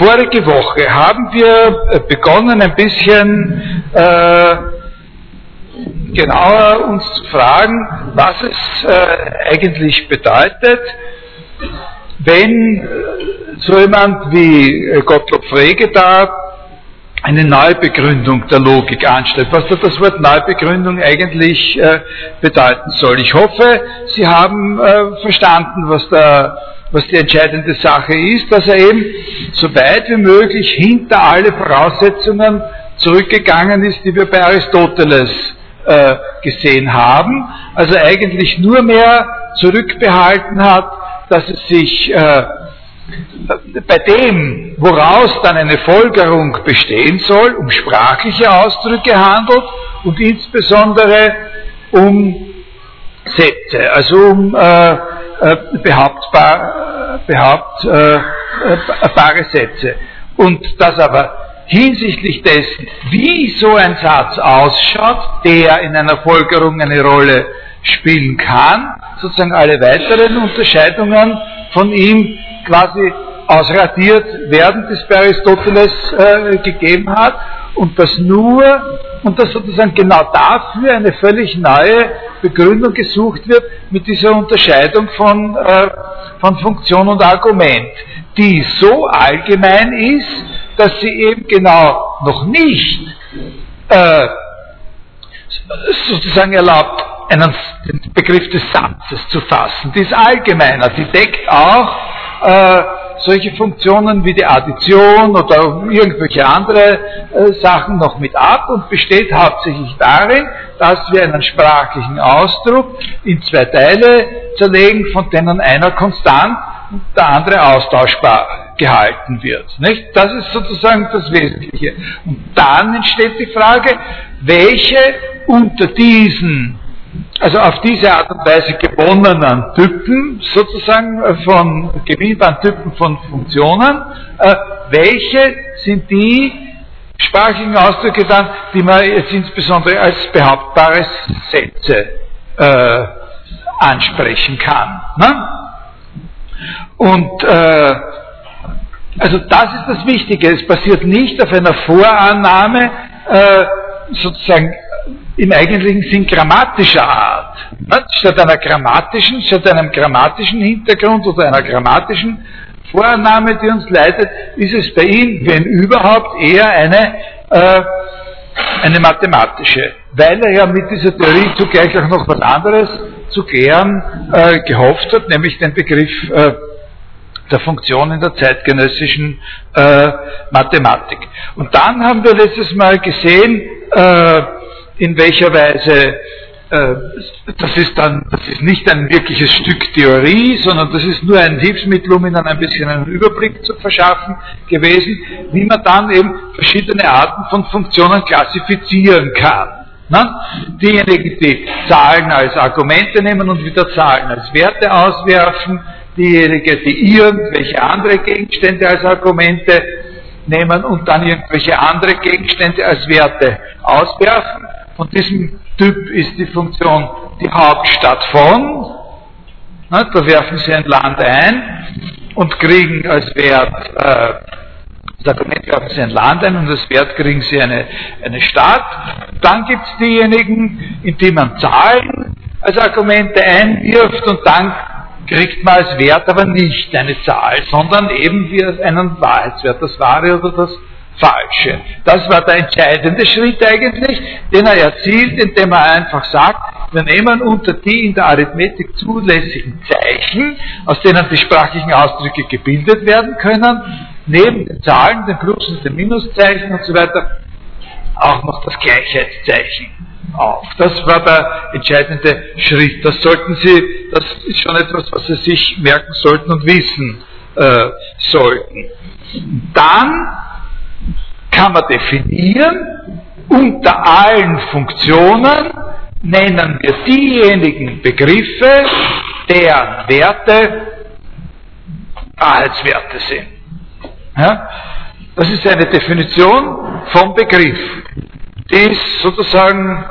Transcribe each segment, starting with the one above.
vorige Woche haben wir äh, begonnen, ein bisschen äh, genauer uns zu fragen, was es äh, eigentlich bedeutet, wenn so jemand wie äh, Gottlob Frege da eine Neubegründung der Logik anstellt, was da das Wort Neubegründung eigentlich äh, bedeuten soll. Ich hoffe, Sie haben äh, verstanden, was, da, was die entscheidende Sache ist, dass er eben so weit wie möglich hinter alle Voraussetzungen zurückgegangen ist, die wir bei Aristoteles äh, gesehen haben, also eigentlich nur mehr zurückbehalten hat, dass es sich äh, bei dem, woraus dann eine Folgerung bestehen soll, um sprachliche Ausdrücke handelt und insbesondere um Sätze, also um äh, behauptbar, behauptbare äh, Sätze. Und das aber hinsichtlich dessen, wie so ein Satz ausschaut, der in einer Folgerung eine Rolle spielen kann, sozusagen alle weiteren Unterscheidungen von ihm quasi ausradiert werden, das bei Aristoteles äh, gegeben hat und dass nur und dass sozusagen genau dafür eine völlig neue Begründung gesucht wird mit dieser Unterscheidung von, äh, von Funktion und Argument, die so allgemein ist, dass sie eben genau noch nicht äh, sozusagen erlaubt, einen, den Begriff des Satzes zu fassen. Die ist allgemeiner, die deckt auch äh, solche Funktionen wie die Addition oder irgendwelche andere äh, Sachen noch mit ab und besteht hauptsächlich darin, dass wir einen sprachlichen Ausdruck in zwei Teile zerlegen, von denen einer konstant und der andere austauschbar gehalten wird. Nicht? Das ist sozusagen das Wesentliche. Und dann entsteht die Frage, welche unter diesen also auf diese Art und Weise gewonnenen Typen, sozusagen äh, von gewinnbaren Typen von Funktionen, äh, welche sind die sprachlichen Ausdrücke dann, die man jetzt insbesondere als behauptbare Sätze äh, ansprechen kann. Ne? Und äh, also das ist das Wichtige. Es basiert nicht auf einer Vorannahme, äh, sozusagen im eigentlichen Sinn grammatischer Art. Statt einer grammatischen, statt einem grammatischen Hintergrund oder einer grammatischen Vorannahme, die uns leitet, ist es bei ihm, wenn überhaupt, eher eine, äh, eine mathematische. Weil er ja mit dieser Theorie zugleich auch noch was anderes zu klären äh, gehofft hat, nämlich den Begriff äh, der Funktion in der zeitgenössischen äh, Mathematik. Und dann haben wir letztes Mal gesehen, äh, in welcher Weise äh, das ist dann, das ist nicht ein wirkliches Stück Theorie, sondern das ist nur ein Hilfsmittel, um Ihnen ein bisschen einen Überblick zu verschaffen gewesen, wie man dann eben verschiedene Arten von Funktionen klassifizieren kann. Diejenigen, die Zahlen als Argumente nehmen und wieder Zahlen als Werte auswerfen, diejenigen, die irgendwelche andere Gegenstände als Argumente nehmen und dann irgendwelche andere Gegenstände als Werte auswerfen von diesem Typ ist die Funktion die Hauptstadt von. Na, da werfen Sie ein Land ein und kriegen als Wert, äh, das Argument werfen Sie ein Land ein und als Wert kriegen Sie eine, eine Stadt. Dann gibt es diejenigen, in die man Zahlen als Argumente einwirft und dann kriegt man als Wert aber nicht eine Zahl, sondern eben wie einen Wahrheitswert, das Wahre oder das Falsche. Das war der entscheidende Schritt eigentlich, den er erzielt, indem er einfach sagt, wir nehmen unter die in der Arithmetik zulässigen Zeichen, aus denen die sprachlichen Ausdrücke gebildet werden können, neben den Zahlen, den Plus- und den Minuszeichen und so weiter, auch noch das Gleichheitszeichen auf. Das war der entscheidende Schritt. Das sollten Sie, das ist schon etwas, was Sie sich merken sollten und wissen äh, sollten. Dann kann man definieren, unter allen Funktionen nennen wir diejenigen Begriffe, deren Werte Wahrheitswerte sind. Ja? Das ist eine Definition vom Begriff. Die ist sozusagen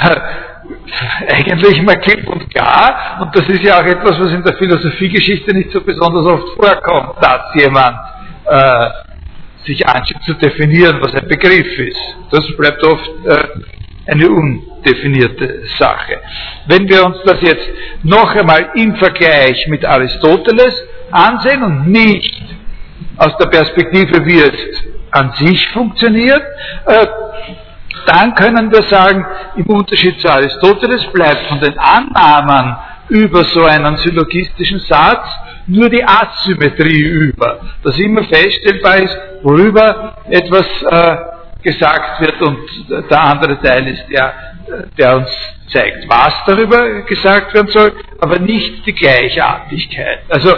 eigentlich mal klipp und klar, und das ist ja auch etwas, was in der Philosophiegeschichte nicht so besonders oft vorkommt, dass jemand äh, sich anschließt zu definieren, was ein Begriff ist. Das bleibt oft äh, eine undefinierte Sache. Wenn wir uns das jetzt noch einmal im Vergleich mit Aristoteles ansehen und nicht aus der Perspektive, wie es an sich funktioniert, äh, dann können wir sagen, im Unterschied zu Aristoteles bleibt von den Annahmen über so einen syllogistischen Satz nur die Asymmetrie über, dass immer feststellbar ist, worüber etwas äh, gesagt wird und der andere Teil ist der, der uns zeigt, was darüber gesagt werden soll, aber nicht die Gleichartigkeit. Also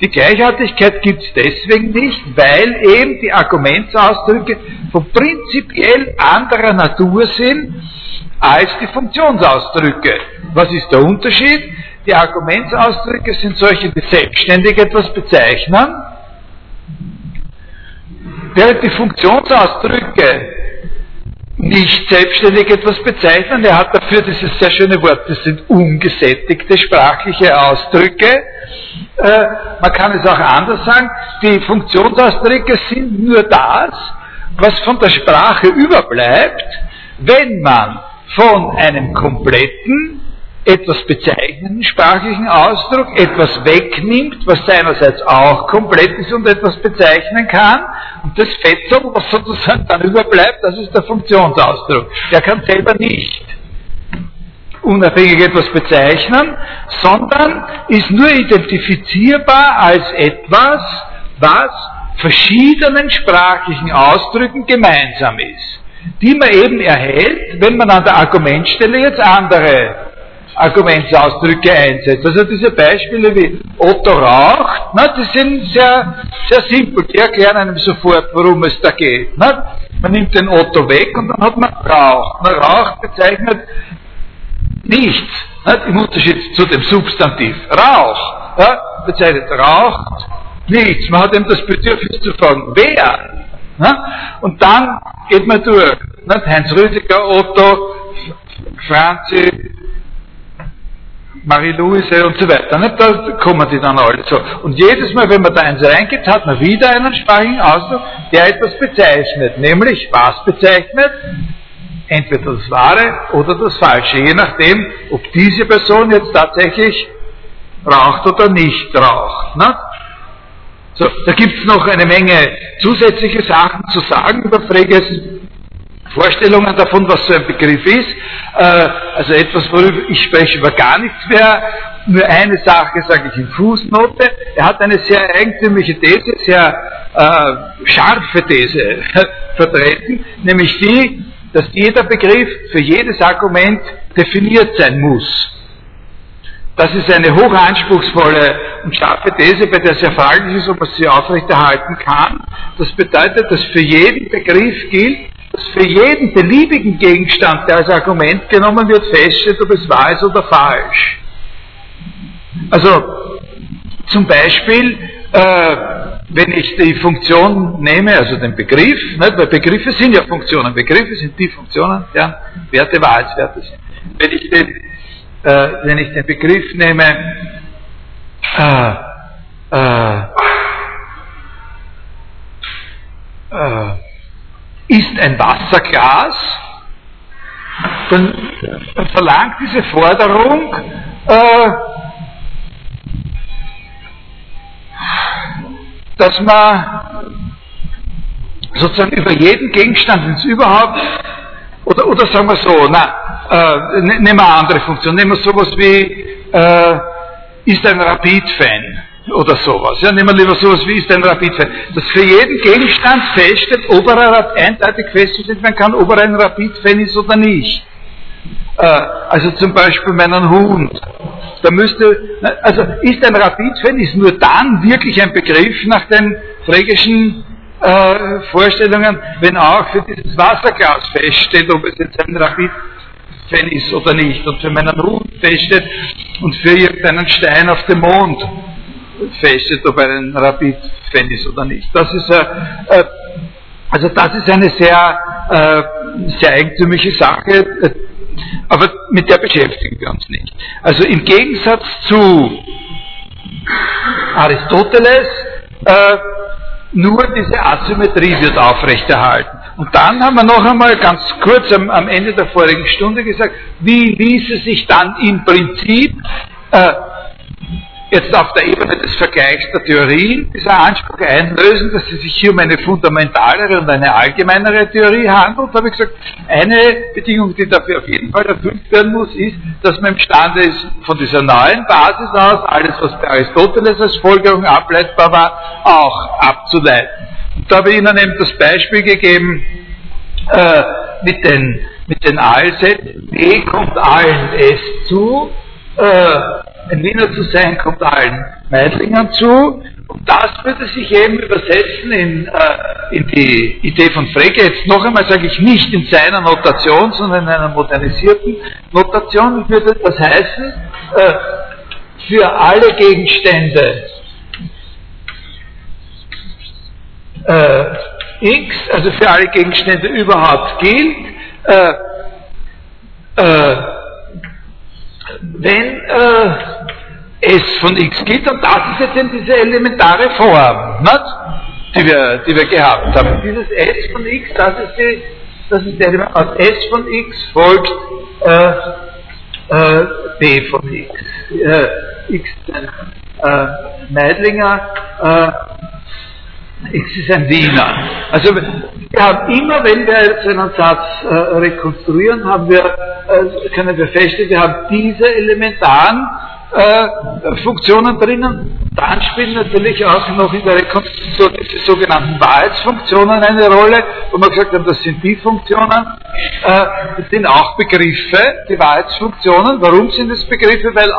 die Gleichartigkeit gibt es deswegen nicht, weil eben die Argumentsausdrücke von prinzipiell anderer Natur sind als die Funktionsausdrücke. Was ist der Unterschied? Die Argumentsausdrücke sind solche, die selbstständig etwas bezeichnen, während die Funktionsausdrücke nicht selbstständig etwas bezeichnen. Er hat dafür dieses sehr schöne Wort, das sind ungesättigte sprachliche Ausdrücke. Äh, man kann es auch anders sagen, die Funktionsausdrücke sind nur das, was von der Sprache überbleibt, wenn man von einem kompletten etwas bezeichnenden sprachlichen Ausdruck, etwas wegnimmt, was seinerseits auch komplett ist und etwas bezeichnen kann. Und das Fetzel, was sozusagen dann überbleibt, das ist der Funktionsausdruck. Der kann selber nicht unabhängig etwas bezeichnen, sondern ist nur identifizierbar als etwas, was verschiedenen sprachlichen Ausdrücken gemeinsam ist, die man eben erhält, wenn man an der Argumentstelle jetzt andere Argumentsausdrücke einsetzt. Also diese Beispiele wie Otto raucht, na, die sind sehr, sehr simpel. Die erklären einem sofort, worum es da geht. Na. Man nimmt den Otto weg und dann hat man Rauch. Na, Rauch bezeichnet nichts, na, im Unterschied zu dem Substantiv. Rauch ja, bezeichnet raucht nichts. Man hat eben das Bedürfnis zu fragen, wer? Na? Und dann geht man durch. Na, Heinz Rüdiger, Otto, Franzi, Marie-Louise und so weiter. Nicht? Da kommen die dann alle so. Und jedes Mal, wenn man da eins reingibt, hat man wieder einen sprachigen Ausdruck, der etwas bezeichnet. Nämlich, was bezeichnet? Entweder das Wahre oder das Falsche. Je nachdem, ob diese Person jetzt tatsächlich raucht oder nicht raucht. Ne? So, da gibt es noch eine Menge zusätzliche Sachen zu sagen über Freges Vorstellungen davon, was so ein Begriff ist. Äh, also etwas, worüber ich spreche über gar nichts mehr. Nur eine Sache sage ich in Fußnote. Er hat eine sehr eigentümliche These, sehr äh, scharfe These vertreten, nämlich die, dass jeder Begriff für jedes Argument definiert sein muss. Das ist eine hochanspruchsvolle und scharfe These, bei der sehr fraglich ist, ob man sie aufrechterhalten kann. Das bedeutet, dass für jeden Begriff gilt, dass für jeden beliebigen Gegenstand, der als Argument genommen wird, feststeht, ob es wahr ist oder falsch. Also zum Beispiel, äh, wenn ich die Funktion nehme, also den Begriff, nicht, weil Begriffe sind ja Funktionen, Begriffe sind die Funktionen, deren Werte Wahrheitswerte sind. Wenn ich den, äh, wenn ich den Begriff nehme, äh, äh, äh, ist ein Wasserglas, dann verlangt diese Forderung, äh, dass man sozusagen über jeden Gegenstand, wenn es überhaupt, oder, oder sagen wir so, na, äh, ne, nehmen wir eine andere Funktion, nehmen wir sowas wie, äh, ist ein Rapid-Fan oder sowas. Ja, nehmen wir lieber sowas wie ist ein Rapid-Fan. Dass für jeden Gegenstand feststeht, ob er eindeutig festgestellt werden kann, ob er ein Rapid-Fan ist oder nicht. Äh, also zum Beispiel meinen Hund. Da müsste, also ist ein Rapid-Fan ist nur dann wirklich ein Begriff nach den frägischen äh, Vorstellungen, wenn auch für dieses Wasserglas feststeht, ob es jetzt ein Rapid-Fan ist oder nicht. Und für meinen Hund feststeht und für irgendeinen Stein auf dem Mond feststeht, ob er ein Rapid-Fan ist oder nicht. Das ist, äh, äh, also das ist eine sehr, äh, sehr eigentümliche Sache, äh, aber mit der beschäftigen wir uns nicht. Also im Gegensatz zu Aristoteles äh, nur diese Asymmetrie wird aufrechterhalten. Und dann haben wir noch einmal ganz kurz am, am Ende der vorigen Stunde gesagt, wie ließe sich dann im Prinzip äh, jetzt auf der Ebene des Vergleichs der Theorien dieser Anspruch einlösen, dass es sich hier um eine fundamentalere und eine allgemeinere Theorie handelt, habe ich gesagt, eine Bedingung, die dafür auf jeden Fall erfüllt werden muss, ist, dass man imstande ist, von dieser neuen Basis aus, alles was bei Aristoteles als Folgerung ableitbar war, auch abzuleiten. Und da habe ich Ihnen eben das Beispiel gegeben äh, mit den, mit den Allsätzen, B kommt allen S zu, äh, ein Wiener zu sein, kommt allen Meidlingern zu. Und das würde sich eben übersetzen in, äh, in die Idee von Frege. Jetzt noch einmal sage ich nicht in seiner Notation, sondern in einer modernisierten Notation würde das heißen, äh, für alle Gegenstände äh, x, also für alle Gegenstände überhaupt gilt, äh, äh, wenn äh, S von x gilt, und das ist jetzt eben diese elementare Form, nicht? Die, wir, die wir gehabt haben. Dieses S von x, das ist die, das ist der aus S von x folgt äh, äh, B von x. Äh, x äh, Meidlinger, x ist ein Wiener. Also wir haben immer, wenn wir jetzt einen Satz äh, rekonstruieren, haben wir, äh, können wir feststellen, wir haben diese elementaren äh, Funktionen drinnen. Dann spielen natürlich auch noch in der Rekonstruktion diese sogenannten Wahrheitsfunktionen eine Rolle, wo wir gesagt haben, das sind die Funktionen, äh, das sind auch Begriffe, die Wahrheitsfunktionen. Warum sind es Begriffe? Weil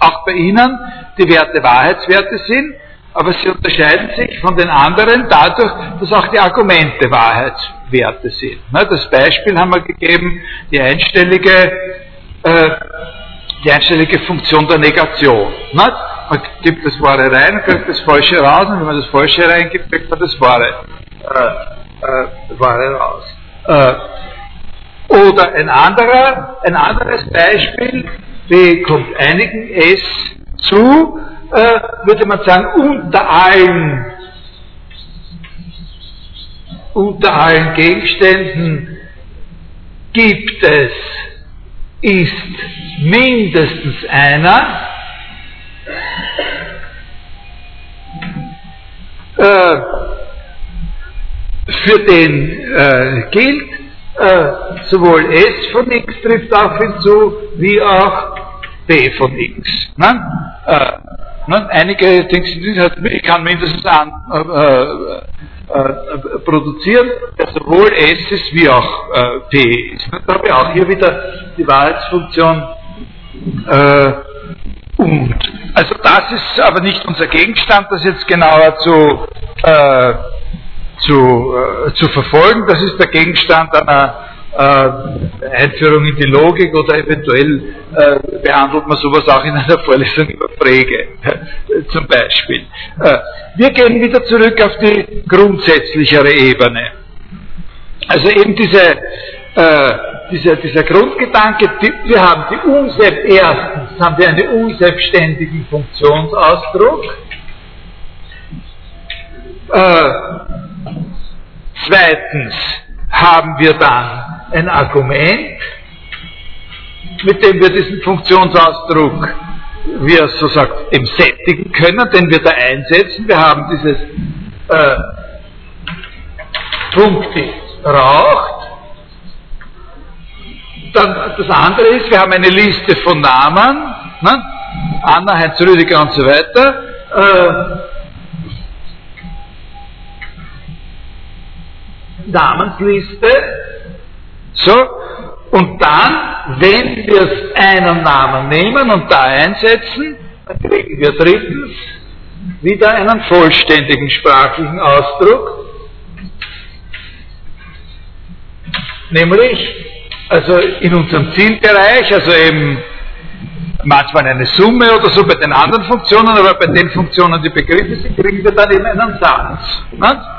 auch bei Ihnen die Werte Wahrheitswerte sind aber sie unterscheiden sich von den anderen dadurch, dass auch die Argumente Wahrheitswerte sind. Das Beispiel haben wir gegeben, die einstellige, äh, die einstellige Funktion der Negation. Man gibt das Wahre rein kriegt das Falsche raus, und wenn man das Falsche reingibt, kriegt man das Wahre, äh, äh, Wahre raus. Oder ein anderer, ein anderes Beispiel, B kommt einigen S zu, äh, würde man sagen, unter allen, unter allen Gegenständen gibt es, ist mindestens einer, äh, für den äh, gilt, äh, sowohl S von x trifft auf hinzu, wie auch B von x. Ne? Ne? Einige denken, ich kann mindestens an, äh, äh, äh, produzieren, der sowohl S ist wie auch äh, P ist. Da habe ich auch hier wieder die Wahrheitsfunktion äh, und. Also das ist aber nicht unser Gegenstand, das jetzt genauer zu, äh, zu, zu verfolgen. Das ist der Gegenstand einer Einführung in die Logik oder eventuell äh, behandelt man sowas auch in einer Vorlesung über Präge zum Beispiel. Äh, wir gehen wieder zurück auf die grundsätzlichere Ebene. Also eben diese, äh, dieser, dieser Grundgedanke, wir haben die unselb, erstens haben wir einen unselbstständigen Funktionsausdruck, äh, zweitens haben wir dann ein Argument, mit dem wir diesen Funktionsausdruck, wie er so sagt, eben sättigen können, den wir da einsetzen. Wir haben dieses äh, Punkti raucht. Dann das andere ist, wir haben eine Liste von Namen, ne? Anna, Heinz Rüdiger und so weiter. Äh, Namensliste so, und dann, wenn wir einen Namen nehmen und da einsetzen, dann kriegen wir drittens wieder einen vollständigen sprachlichen Ausdruck, nämlich, also in unserem Zielbereich, also eben manchmal eine Summe oder so bei den anderen Funktionen, aber bei den Funktionen, die Begriffe sind, kriegen wir dann eben einen Satz. Nicht?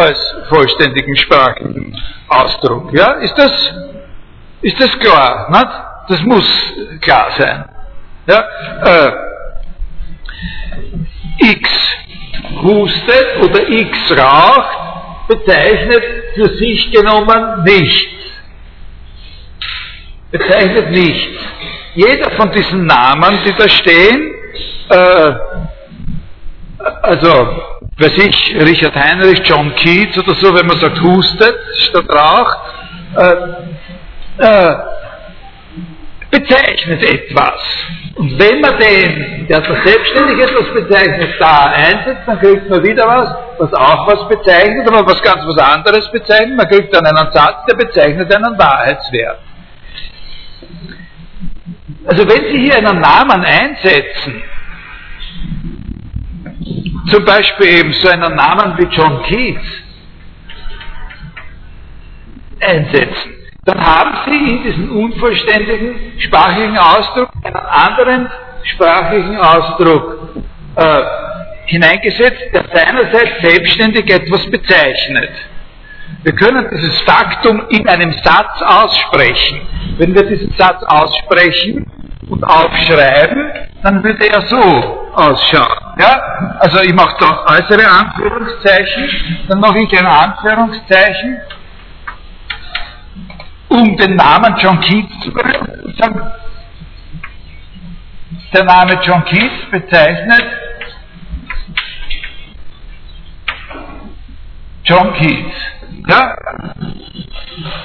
Als vollständigen sprachlichen Ausdruck. Ja, ist das, ist das klar? Nicht? Das muss klar sein. Ja, äh, X hustet oder X raucht, bezeichnet für sich genommen nichts. Bezeichnet nichts. Jeder von diesen Namen, die da stehen, äh, also, weiß ich, Richard Heinrich, John Keats oder so, wenn man sagt hustet statt raucht, äh, äh, bezeichnet etwas. Und wenn man den, der selbstständig etwas bezeichnet, da einsetzt, dann kriegt man wieder was, was auch was bezeichnet, aber was ganz was anderes bezeichnet. Man kriegt dann einen Satz, der bezeichnet einen Wahrheitswert. Also wenn Sie hier einen Namen einsetzen, zum Beispiel eben so einen Namen wie John Keats einsetzen, dann haben Sie in diesen unvollständigen sprachlichen Ausdruck einen anderen sprachlichen Ausdruck äh, hineingesetzt, der seinerseits selbstständig etwas bezeichnet. Wir können dieses Faktum in einem Satz aussprechen. Wenn wir diesen Satz aussprechen und aufschreiben, dann würde er so ausschauen. Ja? Also ich mache da äußere Anführungszeichen, dann mache ich ein Anführungszeichen um den Namen John Keats zu sagen, der Name John Keats bezeichnet John Keats. Ja?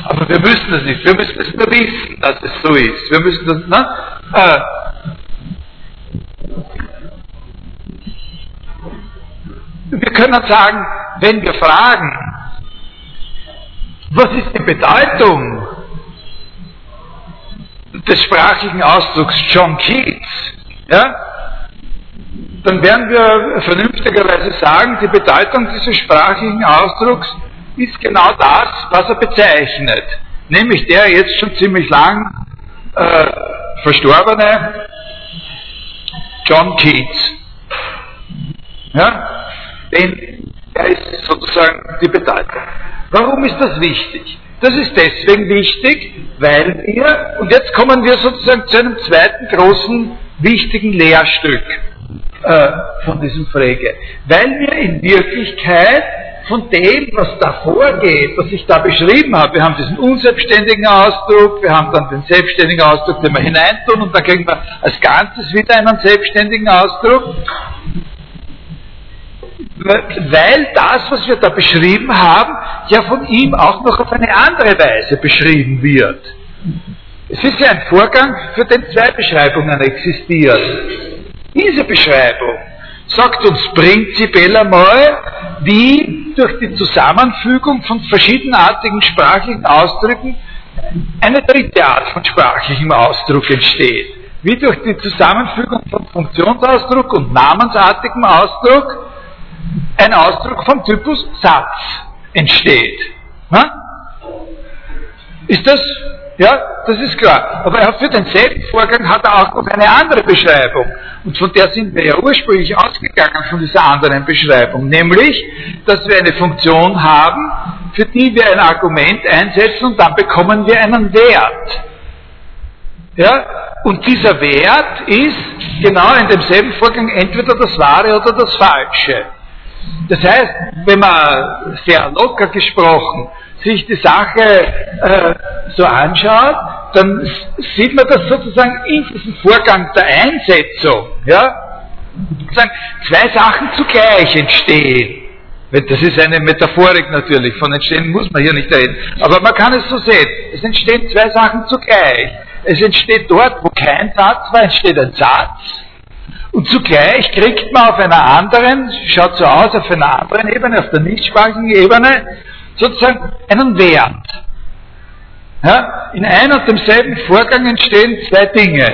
Aber wir müssen das nicht. Wir müssen es nur wissen, dass es so ist. Wir müssen das, ne? Äh, wir können sagen, wenn wir fragen, was ist die Bedeutung des sprachlichen Ausdrucks John Keats? Ja? Dann werden wir vernünftigerweise sagen, die Bedeutung dieses sprachlichen Ausdrucks ist genau das, was er bezeichnet. Nämlich der jetzt schon ziemlich lang äh, verstorbene John Keats. Ja? Denn er ist sozusagen die Bedeutung. Warum ist das wichtig? Das ist deswegen wichtig, weil wir, und jetzt kommen wir sozusagen zu einem zweiten großen, wichtigen Lehrstück äh, von diesem Frege, weil wir in Wirklichkeit von dem, was da vorgeht, was ich da beschrieben habe, wir haben diesen unselbstständigen Ausdruck, wir haben dann den selbstständigen Ausdruck, den wir hineintun, und dann kriegen wir als Ganzes wieder einen selbstständigen Ausdruck weil das, was wir da beschrieben haben, ja von ihm auch noch auf eine andere Weise beschrieben wird. Es ist ja ein Vorgang, für den zwei Beschreibungen existieren. Diese Beschreibung sagt uns prinzipiell einmal, wie durch die Zusammenfügung von verschiedenartigen sprachlichen Ausdrücken eine dritte Art von sprachlichem Ausdruck entsteht. Wie durch die Zusammenfügung von Funktionsausdruck und namensartigem Ausdruck ein Ausdruck vom Typus Satz entsteht. Ist das? Ja, das ist klar. Aber für denselben Vorgang hat er auch noch eine andere Beschreibung. Und von der sind wir ja ursprünglich ausgegangen, von dieser anderen Beschreibung. Nämlich, dass wir eine Funktion haben, für die wir ein Argument einsetzen und dann bekommen wir einen Wert. Ja? Und dieser Wert ist genau in demselben Vorgang entweder das Wahre oder das Falsche. Das heißt, wenn man sehr locker gesprochen sich die Sache äh, so anschaut, dann sieht man das sozusagen in diesem Vorgang der Einsetzung, ja, sozusagen zwei Sachen zugleich entstehen. Das ist eine Metaphorik natürlich, von entstehen muss man hier nicht reden. Aber man kann es so sehen. Es entstehen zwei Sachen zugleich. Es entsteht dort, wo kein Satz war, entsteht ein Satz. Und zugleich kriegt man auf einer anderen, schaut so aus, auf einer anderen Ebene, auf der nichtsprachigen Ebene, sozusagen einen Wert. Ja? In einem und demselben Vorgang entstehen zwei Dinge.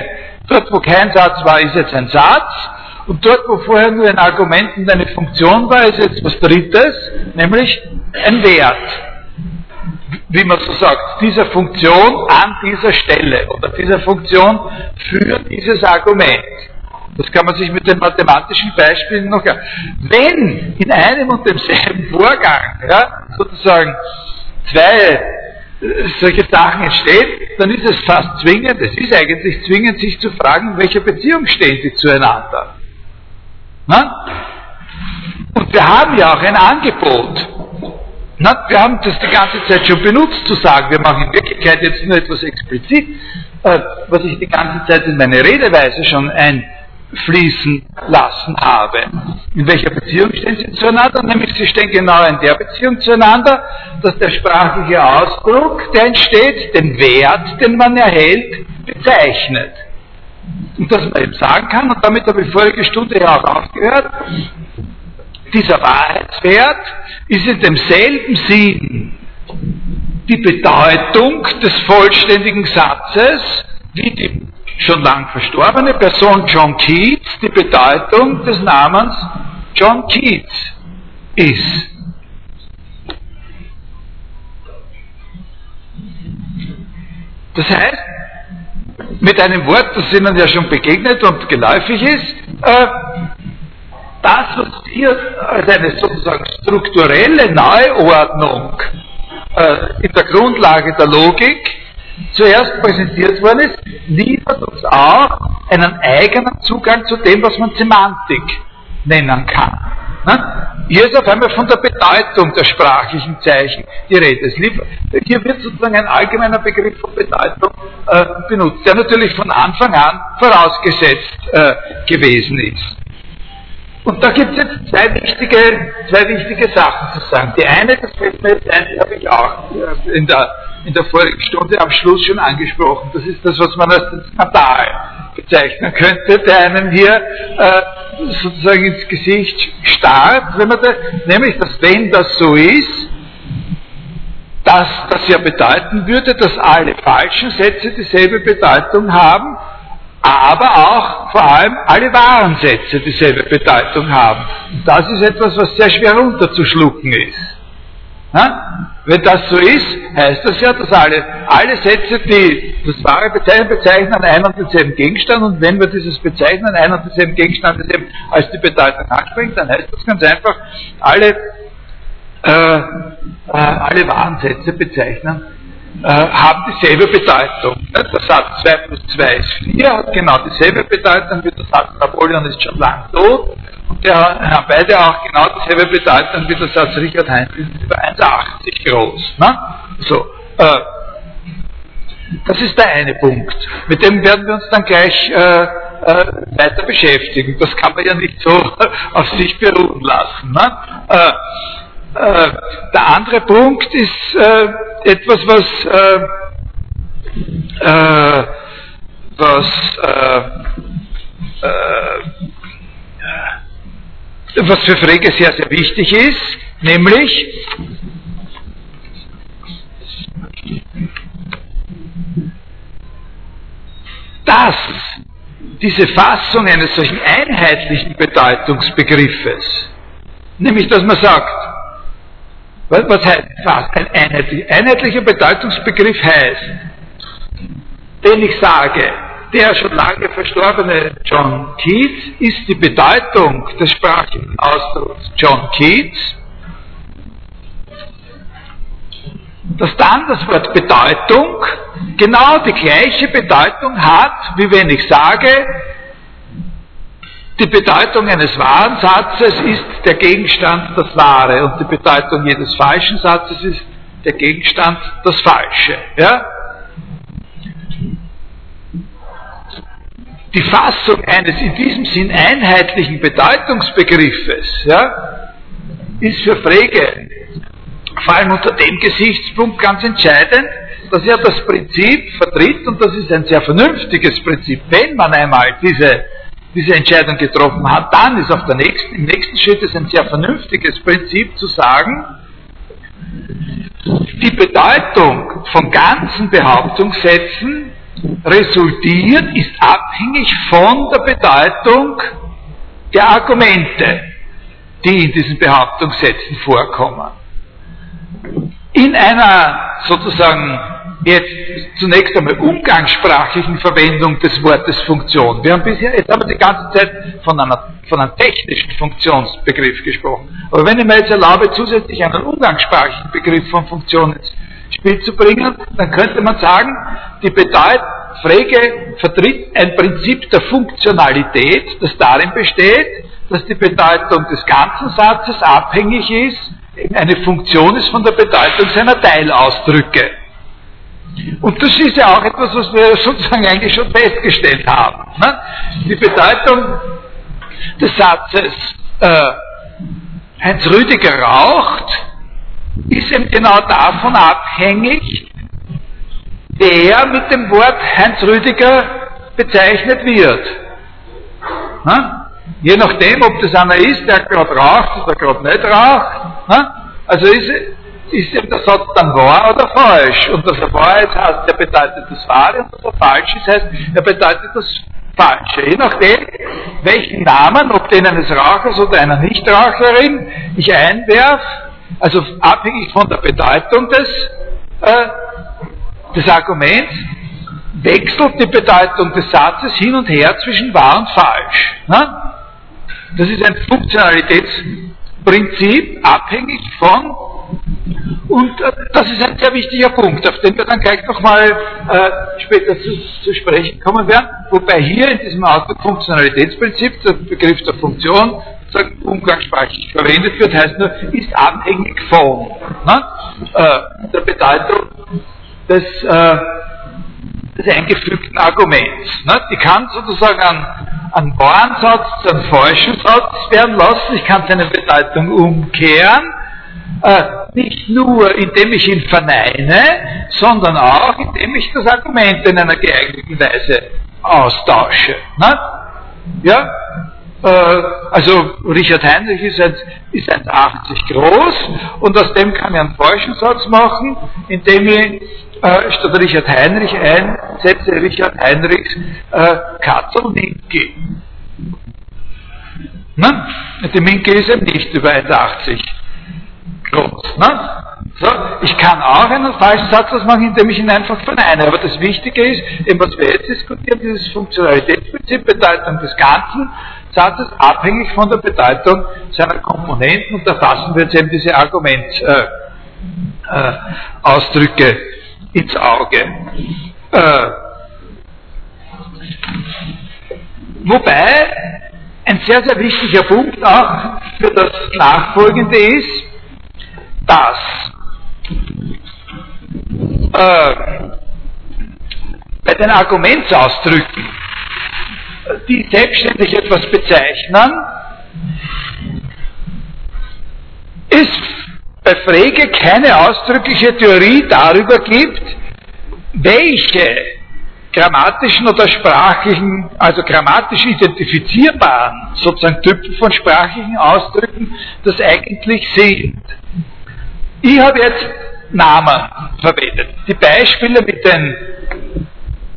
Dort, wo kein Satz war, ist jetzt ein Satz. Und dort, wo vorher nur ein Argument und eine Funktion war, ist jetzt was Drittes, nämlich ein Wert. Wie man so sagt, dieser Funktion an dieser Stelle oder dieser Funktion für dieses Argument. Das kann man sich mit den mathematischen Beispielen noch. Wenn in einem und demselben Vorgang ja, sozusagen zwei äh, solche Sachen entstehen, dann ist es fast zwingend, es ist eigentlich zwingend, sich zu fragen, in welcher Beziehung stehen sie zueinander. Na? Und wir haben ja auch ein Angebot. Na, wir haben das die ganze Zeit schon benutzt, zu sagen, wir machen in Wirklichkeit jetzt nur etwas explizit, äh, was ich die ganze Zeit in meine Redeweise schon einfließen lassen habe. In welcher Beziehung stehen sie zueinander? Nämlich sie stehen genau in der Beziehung zueinander, dass der sprachliche Ausdruck, der entsteht, den Wert, den man erhält, bezeichnet. Und dass man eben sagen kann, und damit habe ich vorige Stunde ja auch aufgehört, dieser Wahrheitswert ist in demselben Sinn die Bedeutung des vollständigen Satzes wie die schon lang verstorbene Person John Keats die Bedeutung des Namens John Keats ist. Das heißt, mit einem Wort, das Ihnen ja schon begegnet und geläufig ist, äh, das, was hier als eine sozusagen strukturelle Neuordnung äh, in der Grundlage der Logik zuerst präsentiert worden ist, liefert uns auch einen eigenen Zugang zu dem, was man Semantik nennen kann. Ne? Hier ist auf einmal von der Bedeutung der sprachlichen Zeichen die Rede. hier wird sozusagen ein allgemeiner Begriff von Bedeutung äh, benutzt, der natürlich von Anfang an vorausgesetzt äh, gewesen ist. Und da gibt es jetzt zwei wichtige, zwei wichtige Sachen zu sagen. Die eine, das fällt mir jetzt ein, die habe ich auch äh, in der, in der vorigen Stunde am Schluss schon angesprochen. Das ist das, was man als Skandal bezeichnen könnte, der einem hier äh, sozusagen ins Gesicht starrt, wenn man da, nämlich, dass wenn das so ist, dass das ja bedeuten würde, dass alle falschen Sätze dieselbe Bedeutung haben aber auch vor allem alle wahren Sätze dieselbe Bedeutung haben. Und das ist etwas, was sehr schwer runterzuschlucken ist. Na? Wenn das so ist, heißt das ja, dass alle, alle Sätze, die das wahre Bezeichnen bezeichnen, einen und denselben Gegenstand und wenn wir dieses Bezeichnen einen und denselben Gegenstand eben als die Bedeutung ansprechen, dann heißt das ganz einfach, alle, äh, äh, alle wahren Sätze bezeichnen äh, haben dieselbe Bedeutung. Der Satz 2 plus 2 ist 4, hat genau dieselbe Bedeutung wie der Satz Napoleon ist schon lang tot. Und der haben beide auch genau dieselbe Bedeutung wie der Satz Richard Heinz ist über 1,80 groß. Ne? So, äh, das ist der eine Punkt. Mit dem werden wir uns dann gleich äh, äh, weiter beschäftigen. Das kann man ja nicht so auf sich beruhen lassen. Ne? Äh, der andere Punkt ist äh, etwas, was, äh, äh was, äh, was für Frege sehr, sehr wichtig ist, nämlich dass diese Fassung eines solchen einheitlichen Bedeutungsbegriffes, nämlich dass man sagt, was, was heißt was? Ein einheitlicher, einheitlicher Bedeutungsbegriff heißt, den ich sage, der schon lange verstorbene John Keats ist die Bedeutung des sprachlichen Ausdrucks John Keats, dass dann das Wort Bedeutung genau die gleiche Bedeutung hat, wie wenn ich sage, die Bedeutung eines wahren Satzes ist der Gegenstand das Wahre und die Bedeutung jedes falschen Satzes ist der Gegenstand das Falsche. Ja? Die Fassung eines in diesem Sinn einheitlichen Bedeutungsbegriffes ja, ist für Frege vor allem unter dem Gesichtspunkt ganz entscheidend, dass er das Prinzip vertritt und das ist ein sehr vernünftiges Prinzip. Wenn man einmal diese diese Entscheidung getroffen hat, dann ist auf der nächsten, im nächsten Schritt ist ein sehr vernünftiges Prinzip zu sagen, die Bedeutung von ganzen Behauptungssätzen resultiert, ist abhängig von der Bedeutung der Argumente, die in diesen Behauptungssätzen vorkommen. In einer sozusagen jetzt zunächst einmal umgangssprachlichen Verwendung des Wortes Funktion. Wir haben bisher, jetzt haben wir die ganze Zeit von, einer, von einem technischen Funktionsbegriff gesprochen. Aber wenn ich mir jetzt erlaube, zusätzlich einen umgangssprachlichen Begriff von Funktion ins Spiel zu bringen, dann könnte man sagen, die Bedeutung, Frege vertritt ein Prinzip der Funktionalität, das darin besteht, dass die Bedeutung des ganzen Satzes abhängig ist, eine Funktion ist von der Bedeutung seiner Teilausdrücke. Und das ist ja auch etwas, was wir sozusagen eigentlich schon festgestellt haben. Ne? Die Bedeutung des Satzes äh, Heinz Rüdiger raucht ist eben genau davon abhängig, wer mit dem Wort Heinz Rüdiger bezeichnet wird. Na? Je nachdem, ob das einer ist, der gerade raucht oder gerade nicht raucht. Na? Also ist, ist eben der Satz dann wahr oder falsch. Und dass er wahr ist, heißt, er bedeutet das Wahre und dass er falsch ist, heißt, er bedeutet das Falsche. Je nachdem, welchen Namen, ob den eines Rauchers oder einer Nichtraucherin ich einwerfe, also abhängig von der Bedeutung des, äh, des Arguments, wechselt die Bedeutung des Satzes hin und her zwischen wahr und falsch. Ne? Das ist ein Funktionalitätsprinzip, abhängig von, und äh, das ist ein sehr wichtiger Punkt, auf den wir dann gleich nochmal äh, später zu, zu, sprechen kommen werden, wobei hier in diesem Ausdruck Funktionalitätsprinzip der Begriff der Funktion umgangssprachlich verwendet wird, heißt nur, ist abhängig von ne, äh, der Bedeutung des, äh, des eingefügten Arguments. Ne? Ich kann sozusagen einen, einen wahren Satz falschen Satz werden lassen, ich kann seine Bedeutung umkehren, äh, nicht nur indem ich ihn verneine, sondern auch indem ich das Argument in einer geeigneten Weise austausche. Ne? Ja? Äh, also Richard Heinrich ist 1,80 groß und aus dem kann ich einen falschen Satz machen, indem ich äh, statt Richard Heinrich einsetze Richard Heinrichs äh, Katzel Minke. Ne? Die Minke ist eben nicht über 1,80 groß. Ne? So, ich kann auch einen falschen Satz machen, indem ich ihn einfach verneine. Aber das Wichtige ist, eben was wir jetzt diskutieren, dieses Funktionalitätsprinzip, Bedeutung des Ganzen, Satzes abhängig von der Bedeutung seiner Komponenten und da fassen wir jetzt eben diese Argumentausdrücke äh, äh, ins Auge. Äh, wobei ein sehr, sehr wichtiger Punkt auch für das Nachfolgende ist, dass äh, bei den Argumentsausdrücken die selbstständig etwas bezeichnen, es bei Frege keine ausdrückliche Theorie darüber gibt, welche grammatischen oder sprachlichen, also grammatisch identifizierbaren sozusagen Typen von sprachlichen Ausdrücken das eigentlich sind. Ich habe jetzt Namen verwendet. Die Beispiele mit den,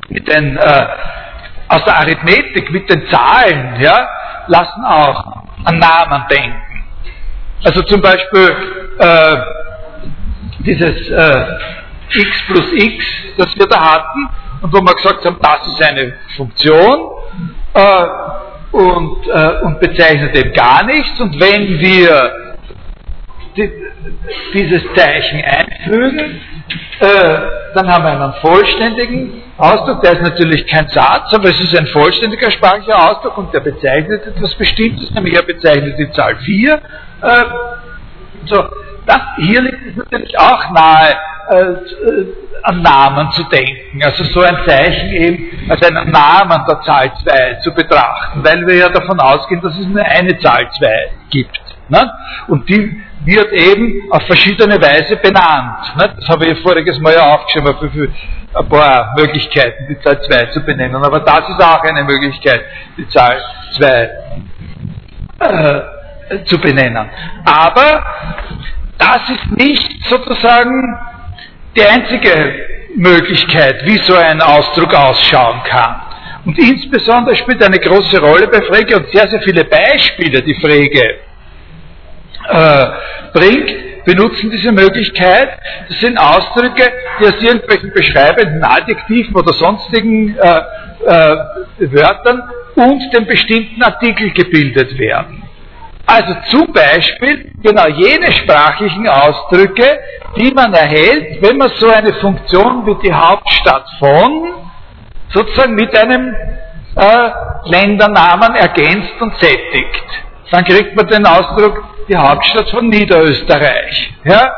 mit den äh, aus der Arithmetik mit den Zahlen, ja, lassen auch an Namen denken. Also zum Beispiel äh, dieses äh, x plus x, das wir da hatten, und wo wir gesagt haben, das ist eine Funktion äh, und, äh, und bezeichnet eben gar nichts. Und wenn wir die, dieses Zeichen einfügen, äh, dann haben wir einen vollständigen Ausdruck, der ist natürlich kein Satz, aber es ist ein vollständiger sprachlicher Ausdruck und der bezeichnet etwas Bestimmtes, nämlich er bezeichnet die Zahl 4. Äh, so, das, hier liegt es natürlich auch nahe, äh, äh, an Namen zu denken, also so ein Zeichen eben als einen Namen der Zahl 2 zu betrachten, weil wir ja davon ausgehen, dass es nur eine Zahl 2 gibt. Ne? Und die wird eben auf verschiedene Weise benannt. Das habe ich voriges Mal ja aufgeschrieben, ein paar Möglichkeiten, die Zahl 2 zu benennen. Aber das ist auch eine Möglichkeit, die Zahl 2 äh, zu benennen. Aber das ist nicht sozusagen die einzige Möglichkeit, wie so ein Ausdruck ausschauen kann. Und insbesondere spielt eine große Rolle bei Frege und sehr, sehr viele Beispiele, die Frege äh, bringt, benutzen diese Möglichkeit. Das sind Ausdrücke, die aus irgendwelchen beschreibenden Adjektiven oder sonstigen äh, äh, Wörtern und dem bestimmten Artikel gebildet werden. Also zum Beispiel genau jene sprachlichen Ausdrücke, die man erhält, wenn man so eine Funktion wie die Hauptstadt von sozusagen mit einem äh, Ländernamen ergänzt und sättigt. dann kriegt man den Ausdruck die Hauptstadt von Niederösterreich. Ja?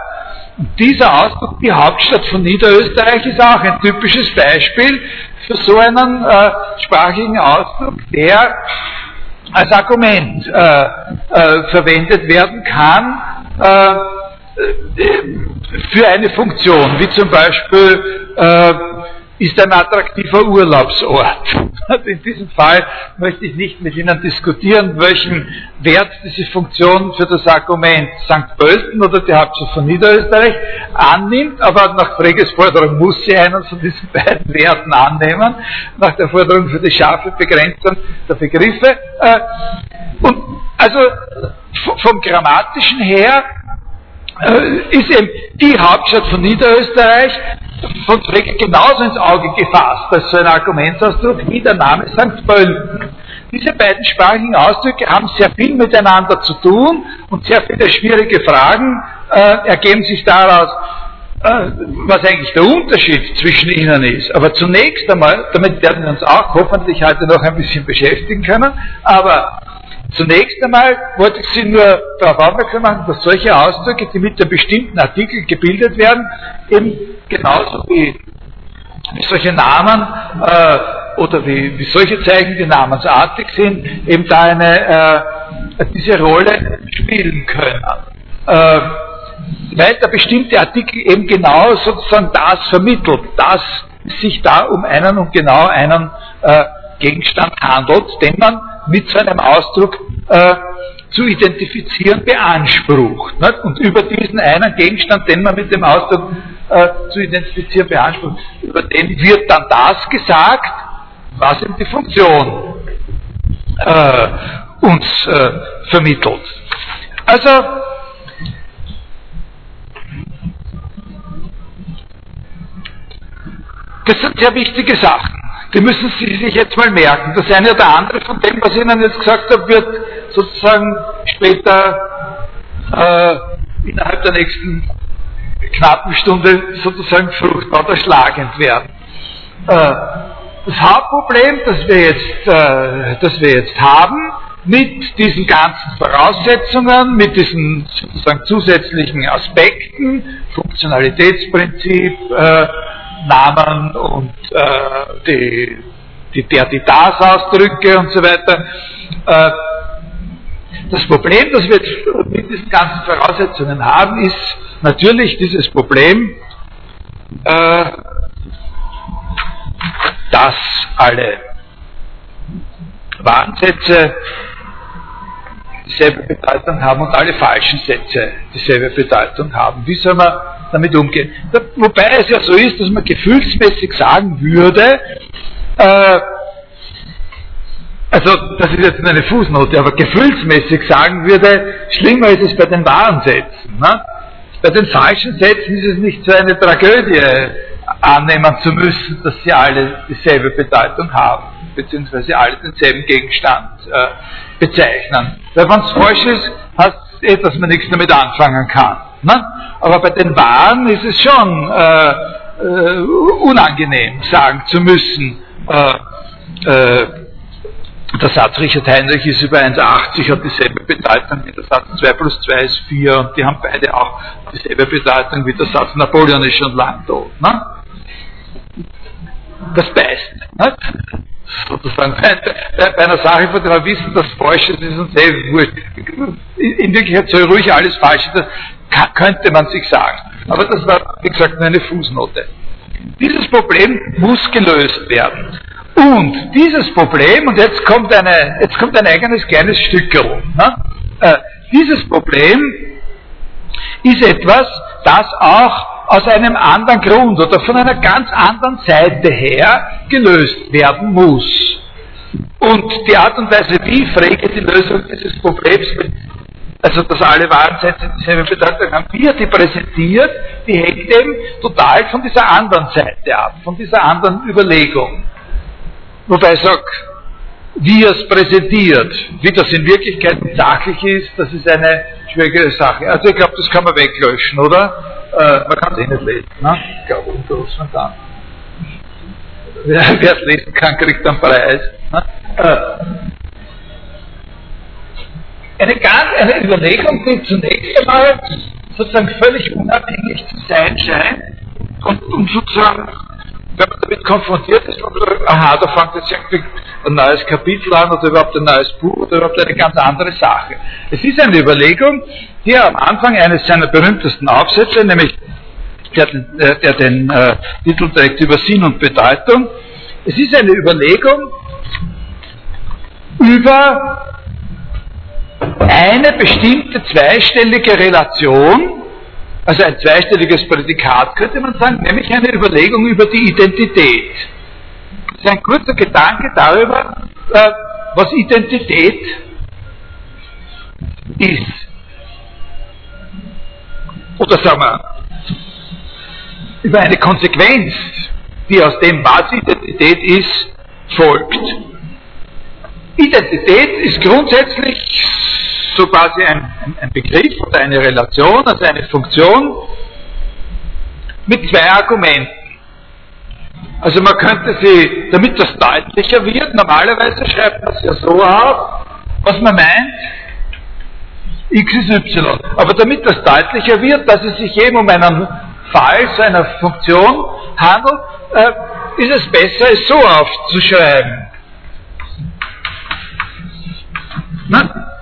Und dieser Ausdruck, die Hauptstadt von Niederösterreich, ist auch ein typisches Beispiel für so einen äh, sprachlichen Ausdruck, der als Argument äh, äh, verwendet werden kann äh, für eine Funktion, wie zum Beispiel äh, ist ein attraktiver Urlaubsort. In diesem Fall möchte ich nicht mit Ihnen diskutieren, welchen Wert diese Funktion für das Argument St. Pölten oder die Hauptstadt von Niederösterreich annimmt, aber nach Freges Forderung muss sie einen von diesen beiden Werten annehmen, nach der Forderung für die scharfe Begrenzung der Begriffe. Äh, und also vom Grammatischen her ist eben die Hauptstadt von Niederösterreich von Freck genauso ins Auge gefasst als so ein Argumentsausdruck wie der Name St. Pölten. Diese beiden sprachigen Ausdrücke haben sehr viel miteinander zu tun und sehr viele schwierige Fragen äh, ergeben sich daraus, äh, was eigentlich der Unterschied zwischen ihnen ist. Aber zunächst einmal, damit werden wir uns auch hoffentlich heute noch ein bisschen beschäftigen können, aber Zunächst einmal wollte ich Sie nur darauf aufmerksam machen, dass solche Ausdrücke, die mit einem bestimmten Artikel gebildet werden, eben genauso wie, wie solche Namen äh, oder wie, wie solche Zeichen, die namensartig sind, eben da eine, äh, diese Rolle spielen können. Äh, weil der bestimmte Artikel eben genau sozusagen das vermittelt, dass es sich da um einen und genau einen äh, Gegenstand handelt, den man mit so einem Ausdruck äh, zu identifizieren beansprucht. Nicht? Und über diesen einen Gegenstand, den man mit dem Ausdruck äh, zu identifizieren beansprucht, über den wird dann das gesagt, was ihm die Funktion äh, uns äh, vermittelt. Also, das sind sehr wichtige Sachen die müssen Sie sich jetzt mal merken. Das eine oder andere von dem, was ich Ihnen jetzt gesagt habe, wird sozusagen später äh, innerhalb der nächsten knappen Stunde sozusagen fruchtbar oder schlagend werden. Äh, das Hauptproblem, das wir, jetzt, äh, das wir jetzt haben, mit diesen ganzen Voraussetzungen, mit diesen sozusagen zusätzlichen Aspekten, Funktionalitätsprinzip, äh, Namen und äh, die, die der, die das Ausdrücke und so weiter. Äh, das Problem, das wir mit diesen ganzen Voraussetzungen haben, ist natürlich dieses Problem, äh, dass alle Warnsätze dieselbe Bedeutung haben und alle falschen Sätze dieselbe Bedeutung haben. Wie soll man damit umgehen? Wobei es ja so ist, dass man gefühlsmäßig sagen würde, äh, also das ist jetzt eine Fußnote, aber gefühlsmäßig sagen würde, schlimmer ist es bei den wahren Sätzen. Ne? Bei den falschen Sätzen ist es nicht so eine Tragödie annehmen zu müssen, dass sie alle dieselbe Bedeutung haben, beziehungsweise alle denselben Gegenstand äh, bezeichnen. Weil wenn es falsch ist, heißt es eh, dass man nichts damit anfangen kann. Ne? Aber bei den Waren ist es schon äh, äh, unangenehm, sagen zu müssen, äh, äh, der Satz Richard Heinrich ist über 1,80, hat dieselbe Bedeutung wie der Satz 2 plus 2 ist 4 und die haben beide auch dieselbe Bedeutung wie der Satz Napoleon ist schon lang tot. Ne? Das beißt. Nicht? Sozusagen bei, bei, einer Sache, von der wir wissen, dass falsch ist, ist uns eh wurscht. In Wirklichkeit soll ruhig alles falsch sein, das könnte man sich sagen. Aber das war, wie gesagt, nur eine Fußnote. Dieses Problem muss gelöst werden. Und dieses Problem, und jetzt kommt, eine, jetzt kommt ein eigenes kleines Stückel, ne? äh, dieses Problem ist etwas, das auch aus einem anderen Grund oder von einer ganz anderen Seite her gelöst werden muss. Und die Art und Weise, wie Frege die Lösung dieses Problems, also dass alle Warensätze dieselbe Bedeutung haben, wie er die präsentiert, die hängt eben total von dieser anderen Seite ab, von dieser anderen Überlegung. Wobei ich sage, wie er es präsentiert, wie das in Wirklichkeit sachlich ist, das ist eine schwierige Sache. Also ich glaube, das kann man weglöschen, oder? Äh, man kann es eh nicht lesen. Ne? Ich glaube, unter man kann. Wer es lesen kann, kriegt einen Preis. Ne? Äh, eine eine Überlegung, die zunächst einmal sozusagen völlig unabhängig zu sein scheint und, und sozusagen, wenn man damit konfrontiert ist, und, aha, da fängt jetzt irgendwie ein neues Kapitel an oder überhaupt ein neues Buch oder überhaupt eine ganz andere Sache. Es ist eine Überlegung, die er am Anfang eines seiner berühmtesten Aufsätze, nämlich der, der den äh, Titel trägt über Sinn und Bedeutung, es ist eine Überlegung über eine bestimmte zweistellige Relation, also ein zweistelliges Prädikat könnte man sagen, nämlich eine Überlegung über die Identität. Das ist ein kurzer Gedanke darüber, äh, was Identität ist. Oder sagen wir, über eine Konsequenz, die aus dem, was Identität ist, folgt. Identität ist grundsätzlich so quasi ein, ein, Begriff oder eine Relation, also eine Funktion mit zwei Argumenten. Also man könnte sie, damit das deutlicher wird, normalerweise schreibt man es ja so auf, was man meint, x ist y. Aber damit das deutlicher wird, dass es sich eben um einen Fall so einer Funktion handelt, äh, ist es besser, es so aufzuschreiben. Na,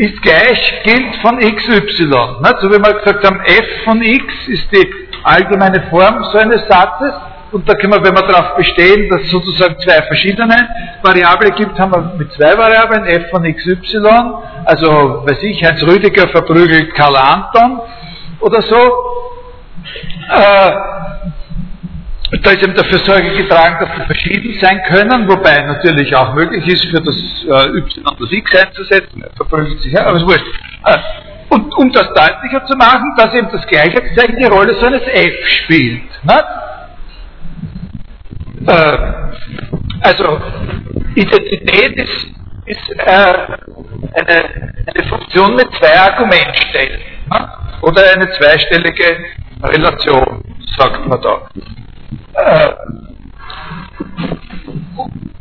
ist gleich, gilt von xy. Ne? So wie wir gesagt haben, f von x ist die allgemeine Form so eines Satzes. Und da können wir, wenn wir darauf bestehen, dass es sozusagen zwei verschiedene Variablen gibt, haben wir mit zwei Variablen, f von xy, also, weiß ich, Heinz Rüdiger verprügelt Karl Anton oder so. Äh, da ist eben dafür Sorge getragen, dass sie verschieden sein können, wobei natürlich auch möglich ist, für das äh, Y und das X einzusetzen. Verprügelt sich, ja, aber es wurscht. Äh, und um das deutlicher zu machen, dass eben das gleiche Zeichen die Rolle so eines F spielt. Ne? Äh, also Identität ist, ist äh, eine, eine Funktion mit zwei Argumentstellen. Ne? Oder eine zweistellige Relation, sagt man da.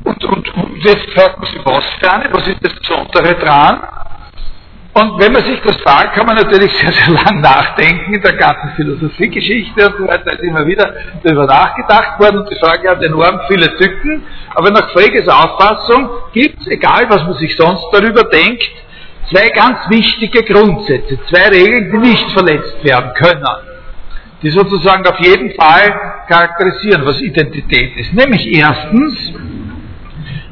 Und, und, und jetzt fragt man sich, was für eine, was ist das Besondere dran? Und wenn man sich das fragt, kann man natürlich sehr, sehr lang nachdenken in der ganzen Philosophiegeschichte und so weiter. ist immer wieder darüber nachgedacht worden und die Frage hat enorm viele Tücken. Aber nach Freges Auffassung gibt es, egal was man sich sonst darüber denkt, zwei ganz wichtige Grundsätze, zwei Regeln, die nicht verletzt werden können die sozusagen auf jeden Fall charakterisieren, was Identität ist. Nämlich erstens,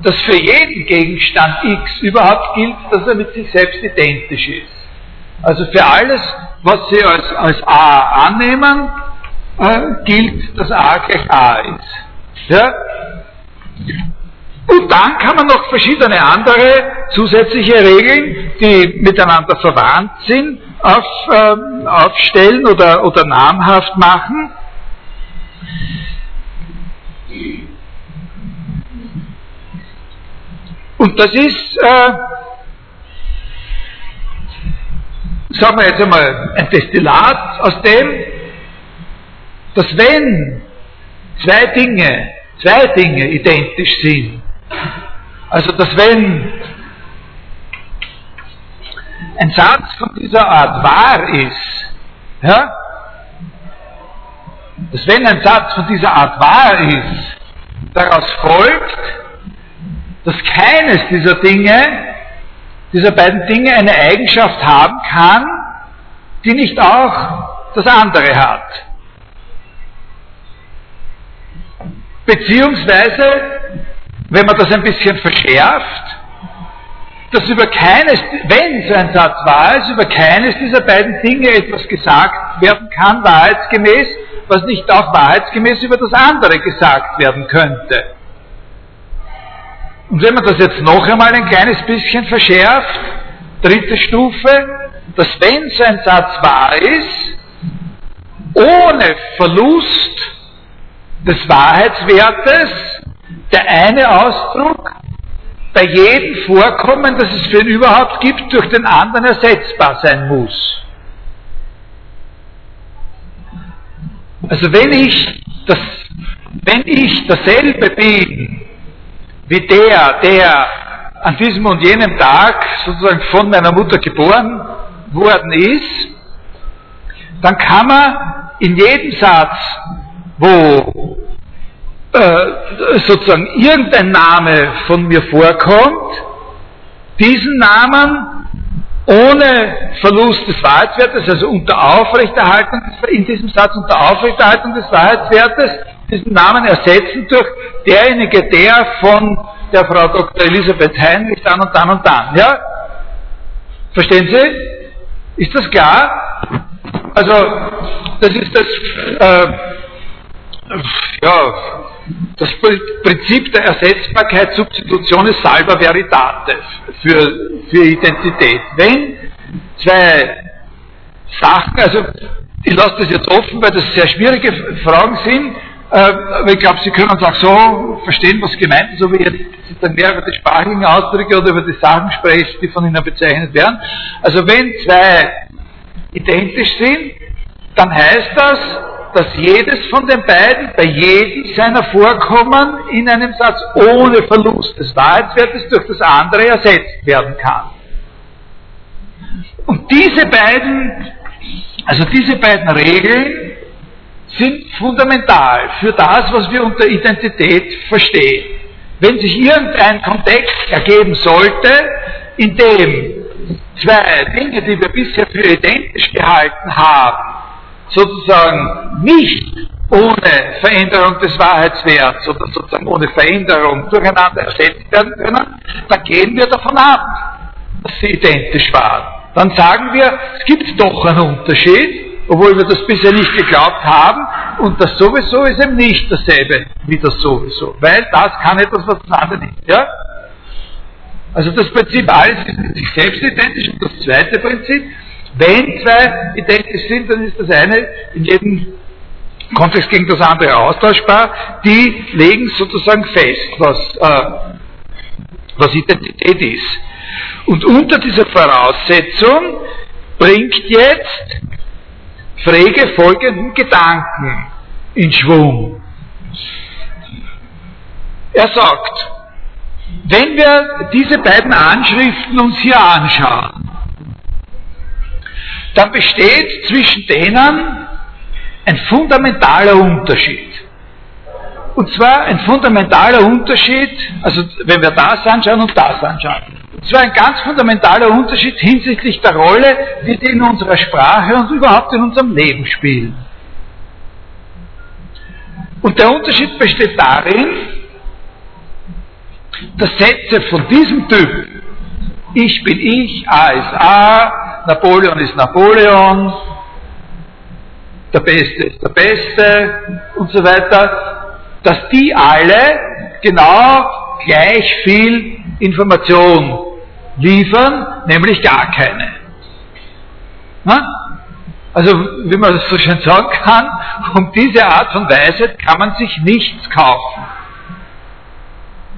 dass für jeden Gegenstand X überhaupt gilt, dass er mit sich selbst identisch ist. Also für alles, was Sie als, als A annehmen, äh, gilt, dass A gleich A ist. Ja? Und dann kann man noch verschiedene andere zusätzliche Regeln, die miteinander verwandt sind, auf, ähm, aufstellen oder, oder namhaft machen. Und das ist, äh, sagen wir jetzt einmal, ein Destillat aus dem, dass wenn zwei Dinge, zwei Dinge identisch sind, also dass wenn ein Satz von dieser Art wahr ist, ja, dass wenn ein Satz von dieser Art wahr ist, daraus folgt, dass keines dieser Dinge, dieser beiden Dinge eine Eigenschaft haben kann, die nicht auch das andere hat. Beziehungsweise, wenn man das ein bisschen verschärft, dass über keines, wenn so ein Satz wahr ist, über keines dieser beiden Dinge etwas gesagt werden kann, wahrheitsgemäß, was nicht auch wahrheitsgemäß über das andere gesagt werden könnte. Und wenn man das jetzt noch einmal ein kleines bisschen verschärft, dritte Stufe, dass wenn so ein Satz wahr ist, ohne Verlust des Wahrheitswertes der eine Ausdruck bei jedem Vorkommen, das es für ihn überhaupt gibt, durch den anderen ersetzbar sein muss. Also wenn ich, das, wenn ich dasselbe bin wie der, der an diesem und jenem Tag sozusagen von meiner Mutter geboren worden ist, dann kann man in jedem Satz, wo äh, sozusagen irgendein Name von mir vorkommt, diesen Namen ohne Verlust des Wahrheitswertes, also unter Aufrechterhaltung, in diesem Satz unter Aufrechterhaltung des Wahrheitswertes, diesen Namen ersetzen durch derjenige, der von der Frau Dr. Elisabeth Heinrich dann und dann und dann. Ja? Verstehen Sie? Ist das klar? Also, das ist das, äh, ja, das Prinzip der Ersetzbarkeit Substitution ist salva veritate für, für Identität. Wenn zwei Sachen, also ich lasse das jetzt offen, weil das sehr schwierige Fragen sind, äh, aber ich glaube, Sie können uns auch so verstehen, was gemeint ist, ob ich jetzt dann mehr über die sprachlichen Ausdrücke oder über die Sachen spreche, die von Ihnen bezeichnet werden. Also wenn zwei identisch sind, dann heißt das, dass jedes von den beiden bei jedem seiner Vorkommen in einem Satz ohne Verlust des Wahrheitswertes durch das andere ersetzt werden kann. Und diese beiden, also diese beiden Regeln sind fundamental für das, was wir unter Identität verstehen. Wenn sich irgendein Kontext ergeben sollte, in dem zwei Dinge, die wir bisher für identisch gehalten haben, sozusagen nicht ohne Veränderung des Wahrheitswerts oder sozusagen ohne Veränderung durcheinander ersetzt werden können, dann gehen wir davon ab, dass sie identisch waren. Dann sagen wir, es gibt doch einen Unterschied, obwohl wir das bisher nicht geglaubt haben, und das sowieso ist eben nicht dasselbe wie das sowieso, weil das kann etwas, was das andere nicht. Ja? Also das Prinzip, alles ist mit sich selbst identisch, und das zweite Prinzip, wenn zwei identisch sind, dann ist das eine in jedem Kontext gegen das andere austauschbar. Die legen sozusagen fest, was, äh, was Identität ist. Und unter dieser Voraussetzung bringt jetzt Frege folgenden Gedanken in Schwung. Er sagt, wenn wir diese beiden Anschriften uns hier anschauen, dann besteht zwischen denen ein fundamentaler Unterschied. Und zwar ein fundamentaler Unterschied, also wenn wir das anschauen und das anschauen. Und zwar ein ganz fundamentaler Unterschied hinsichtlich der Rolle, die die in unserer Sprache und überhaupt in unserem Leben spielen. Und der Unterschied besteht darin, dass Sätze von diesem Typ, ich bin ich, A ist A, Napoleon ist Napoleon, der Beste ist der Beste und so weiter, dass die alle genau gleich viel Information liefern, nämlich gar keine. Na? Also, wie man das so schön sagen kann, um diese Art von Weisheit kann man sich nichts kaufen.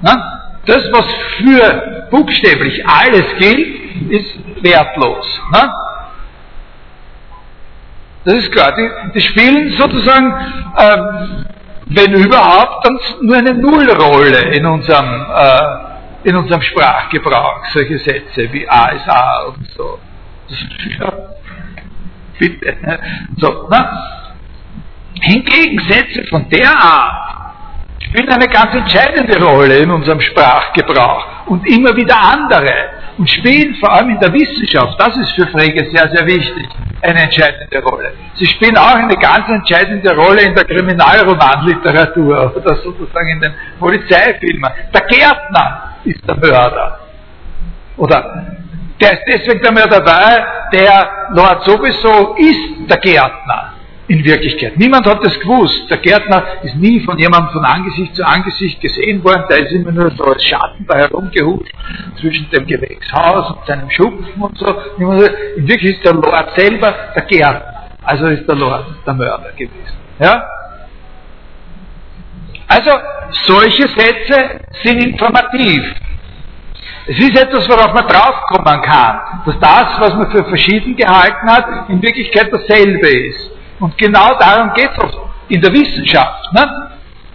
Na? Das, was für buchstäblich alles gilt, ist wertlos. Ne? Das ist klar. Die, die spielen sozusagen, ähm, wenn überhaupt, dann nur eine Nullrolle in unserem, äh, in unserem Sprachgebrauch. Solche Sätze wie A ist A und so. Das, ja, bitte. Ne? So, ne? Hingegen Sätze von der Art, spielen eine ganz entscheidende Rolle in unserem Sprachgebrauch und immer wieder andere und spielen vor allem in der Wissenschaft, das ist für Frege sehr, sehr wichtig, eine entscheidende Rolle. Sie spielen auch eine ganz entscheidende Rolle in der Kriminalromanliteratur oder sozusagen in den Polizeifilmen. Der Gärtner ist der Mörder. Oder der ist deswegen der Mörder, weil der Lord sowieso ist der Gärtner in Wirklichkeit. Niemand hat das gewusst. Der Gärtner ist nie von jemandem von Angesicht zu Angesicht gesehen worden, der ist immer nur so als Schatten da herumgehuscht zwischen dem Gewächshaus und seinem Schupfen und so. In Wirklichkeit ist der Lord selber der Gärtner. Also ist der Lord der Mörder gewesen. Ja? Also, solche Sätze sind informativ. Es ist etwas, worauf man draufkommen kann, dass das, was man für verschieden gehalten hat, in Wirklichkeit dasselbe ist. Und genau darum geht es in der Wissenschaft. Ne?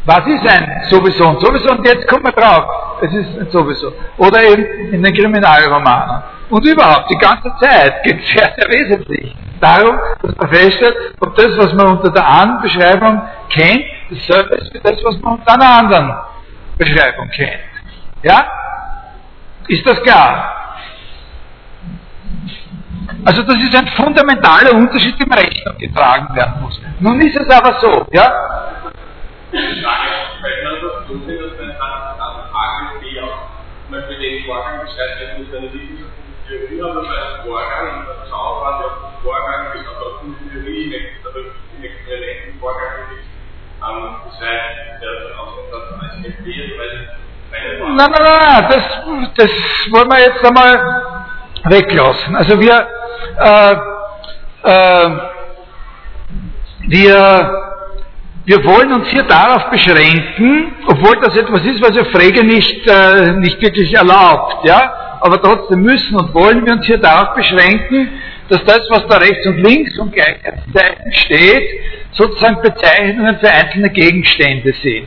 Was ist ein sowieso und sowieso? Und jetzt kommt man drauf. es ist sowieso. Oder eben in den Kriminalromanen. Und überhaupt, die ganze Zeit geht es sehr, sehr wesentlich darum, dass man feststellt, ob das, was man unter der einen Beschreibung kennt, dasselbe ist wie das, was man unter einer anderen Beschreibung kennt. Ja? Ist das klar? Also das ist ein fundamentaler Unterschied, der Rechnung getragen werden muss. Nun ist es aber so, ja? Nein, nein, nein, das, das wollen wir jetzt einmal weglassen. Also wir, äh, äh, wir, wir wollen uns hier darauf beschränken, obwohl das etwas ist, was ja Frege nicht, äh, nicht wirklich erlaubt, ja, aber trotzdem müssen und wollen wir uns hier darauf beschränken, dass das, was da rechts und links und Gleichheitszeichen steht, sozusagen Bezeichnungen für einzelne Gegenstände sind.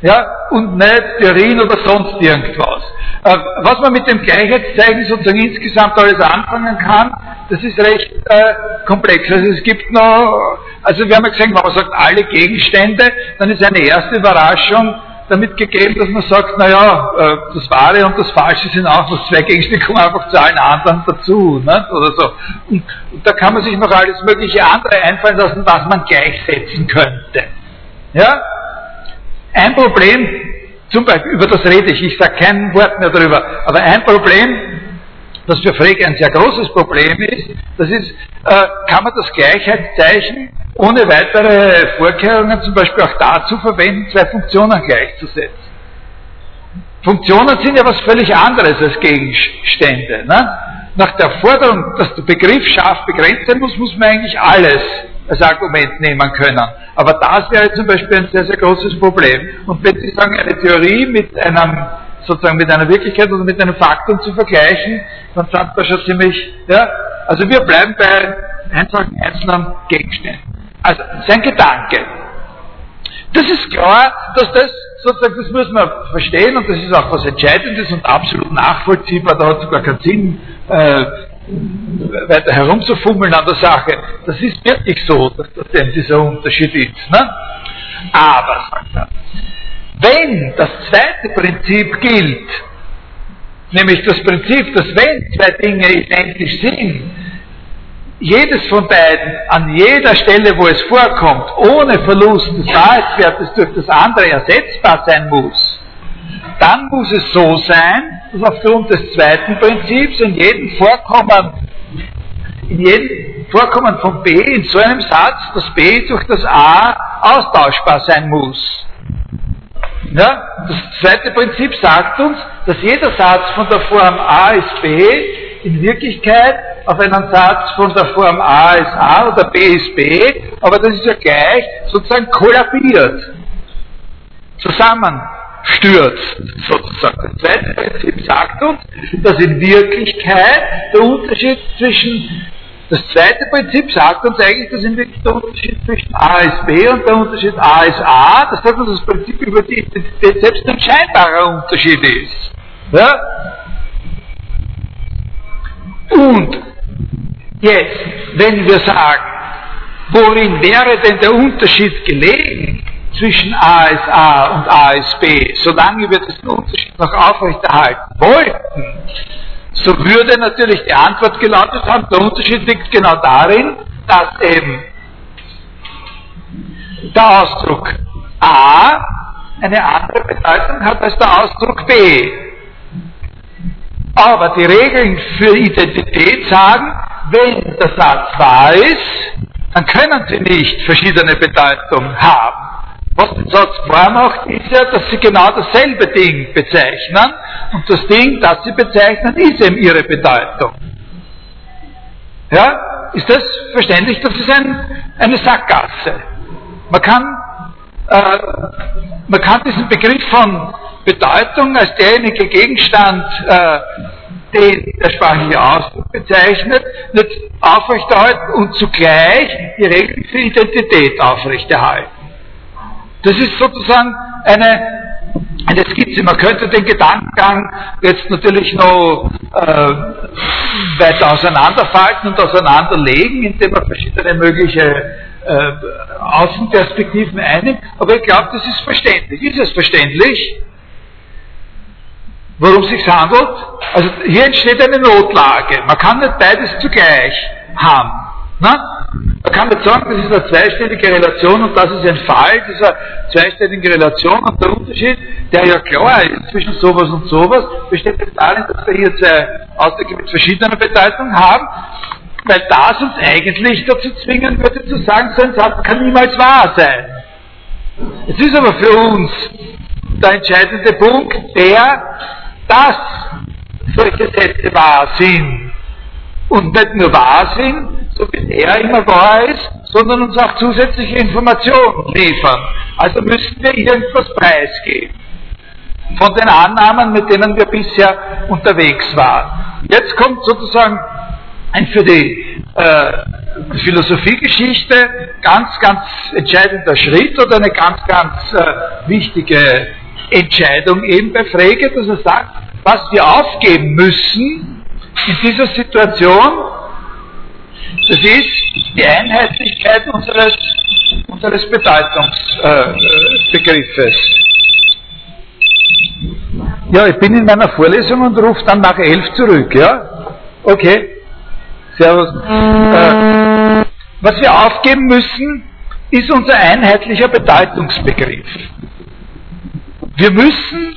Ja, und nicht Theorien oder sonst irgendwas. Äh, was man mit dem Gleichheitszeichen sozusagen insgesamt alles anfangen kann, das ist recht äh, komplex. Also es gibt noch, also wir haben ja gesagt, wenn man sagt alle Gegenstände, dann ist eine erste Überraschung damit gegeben, dass man sagt, naja, äh, das Wahre und das Falsche sind auch noch zwei Gegenstände, kommen einfach zu allen anderen dazu, ne? oder so. Und, und da kann man sich noch alles mögliche andere einfallen lassen, was man gleichsetzen könnte. Ja? Ein Problem, zum Beispiel, über das rede ich, ich sage kein Wort mehr darüber, aber ein Problem, das für Frege ein sehr großes Problem ist, das ist, äh, kann man das Gleichheitszeichen ohne weitere Vorkehrungen zum Beispiel auch dazu verwenden, zwei Funktionen gleichzusetzen. Funktionen sind ja was völlig anderes als Gegenstände. Ne? Nach der Forderung, dass der Begriff scharf begrenzt sein muss, muss man eigentlich alles als Argument nehmen können. Aber das wäre zum Beispiel ein sehr, sehr großes Problem. Und wenn Sie sagen, eine Theorie mit einem sozusagen mit einer Wirklichkeit oder mit einem Faktum zu vergleichen, dann sind wir schon ziemlich, ja, also wir bleiben bei einzelnen, Gegenständen. Also, sein Gedanke. Das ist klar, dass das sozusagen, das muss man verstehen und das ist auch was Entscheidendes und absolut nachvollziehbar, da hat es gar keinen Sinn, äh, weiter herumzufummeln an der Sache. Das ist wirklich so, dass das denn dieser Unterschied ist. Ne? Aber, sagt er, wenn das zweite Prinzip gilt, nämlich das Prinzip, dass wenn zwei Dinge identisch sind, jedes von beiden an jeder Stelle, wo es vorkommt, ohne Verlust des Wahrheitswertes durch das andere ersetzbar sein muss, dann muss es so sein, dass aufgrund des zweiten Prinzips in jedem Vorkommen, in jedem Vorkommen von B in so einem Satz das B durch das A austauschbar sein muss. Ja? Das zweite Prinzip sagt uns, dass jeder Satz von der Form A ist B in Wirklichkeit auf einen Satz von der Form A ist A oder B ist B, aber das ist ja gleich sozusagen kollabiert, zusammenstürzt sozusagen. Das zweite Prinzip sagt uns, dass in Wirklichkeit der Unterschied zwischen das zweite Prinzip sagt uns eigentlich, dass in Wirklichkeit der Unterschied zwischen A ist B und der Unterschied A ist A, das sagt uns das Prinzip über die Identität selbst ein scheinbarer Unterschied ist. Ja? Und jetzt, wenn wir sagen, worin wäre denn der Unterschied gelegen zwischen A ist A und A ist B, solange wir diesen Unterschied noch aufrechterhalten wollten, so würde natürlich die Antwort gelautet haben, der Unterschied liegt genau darin, dass eben der Ausdruck A eine andere Bedeutung hat als der Ausdruck B. Aber die Regeln für Identität sagen, wenn der Satz wahr ist, dann können sie nicht verschiedene Bedeutungen haben. Was den Satz wahr macht, ist ja, dass sie genau dasselbe Ding bezeichnen und das Ding, das sie bezeichnen, ist eben ihre Bedeutung. Ja, ist das verständlich? Das ist ein, eine Sackgasse. Man kann, äh, man kann diesen Begriff von Bedeutung als derjenige Gegenstand, äh, den der sprachliche Ausdruck bezeichnet, nicht aufrechterhalten und zugleich die Regeln für Identität aufrechterhalten. Das ist sozusagen eine eine Skizze. Man könnte den Gedankengang jetzt natürlich noch äh, weiter auseinanderfalten und auseinanderlegen, indem man verschiedene mögliche äh, Außenperspektiven einnimmt. Aber ich glaube, das ist verständlich. Ist es verständlich? Worum es sich handelt? Also hier entsteht eine Notlage. Man kann nicht beides zugleich haben. Na? Man kann nicht sagen, das ist eine zweiständige Relation und das ist ein Fall dieser zweiständigen Relation und der Unterschied, der ja klar ist zwischen sowas und sowas, besteht darin, dass wir hier zwei Ausdrücke mit verschiedener Bedeutung haben, weil das uns eigentlich dazu zwingen würde zu sagen, so ein Satz kann niemals wahr sein. Es ist aber für uns der entscheidende Punkt, der, dass solche Sätze wahr sind und nicht nur wahr sind, so wie er immer wahr ist, sondern uns auch zusätzliche Informationen liefern. Also müssen wir irgendwas preisgeben von den Annahmen, mit denen wir bisher unterwegs waren. Jetzt kommt sozusagen ein für die äh, Philosophiegeschichte ganz, ganz entscheidender Schritt oder eine ganz, ganz äh, wichtige Entscheidung eben bei Frege, dass er sagt, was wir aufgeben müssen in dieser Situation, das ist die Einheitlichkeit unseres, unseres Bedeutungsbegriffes. ja, ich bin in meiner Vorlesung und rufe dann nach elf zurück, ja? Okay. Servus. Äh, was wir aufgeben müssen, ist unser einheitlicher Bedeutungsbegriff. Wir müssen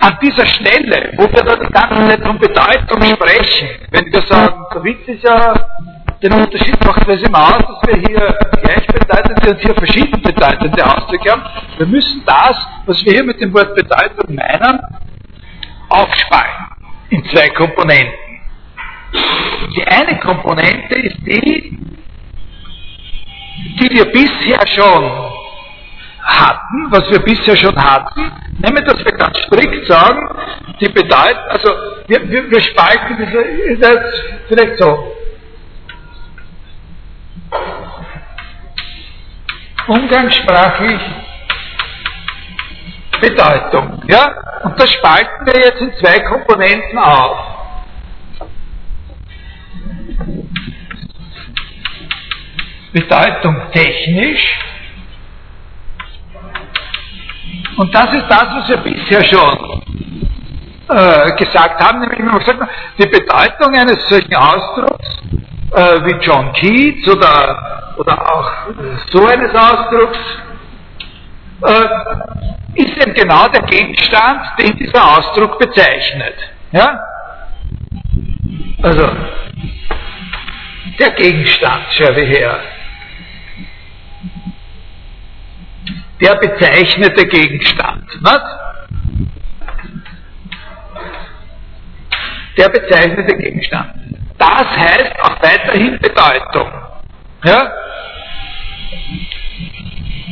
an dieser Stelle, wo wir da die ganze Zeit von Bedeutung sprechen, wenn wir sagen, der Witz ist ja, den Unterschied macht das immer aus, dass wir hier gleichbedeutende und hier verschieden bedeutende Ausdrücke haben. Wir müssen das, was wir hier mit dem Wort Bedeutung meinen, aufspalten in zwei Komponenten. Die eine Komponente ist die, die wir bisher schon hatten, was wir bisher schon hatten, nämlich dass wir ganz strikt sagen, die bedeutet, also wir, wir, wir spalten diese, das vielleicht so. Umgangssprachlich Bedeutung. Ja? Und das spalten wir jetzt in zwei Komponenten auf. Bedeutung technisch und das ist das, was wir bisher schon äh, gesagt haben, nämlich gesagt, die Bedeutung eines solchen Ausdrucks äh, wie John Keats oder, oder auch so eines Ausdrucks äh, ist eben genau der Gegenstand, den dieser Ausdruck bezeichnet. Ja? Also, der Gegenstand, schau wir her. Der bezeichnete Gegenstand. Was? Der bezeichnete Gegenstand. Das heißt auch weiterhin Bedeutung. Ja?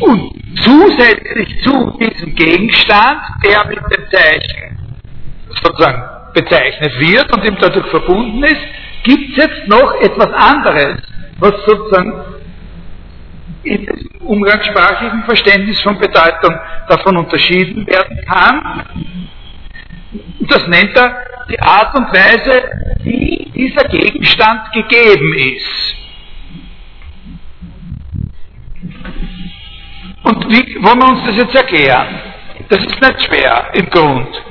Und zusätzlich zu diesem Gegenstand, der mit dem Zeichen sozusagen bezeichnet wird und ihm dadurch verbunden ist, gibt es jetzt noch etwas anderes, was sozusagen im umgangssprachlichen Verständnis von Bedeutung davon unterschieden werden kann. Das nennt er die Art und Weise, wie dieser Gegenstand gegeben ist. Und wie wollen wir uns das jetzt erklären? Das ist nicht schwer im Grund.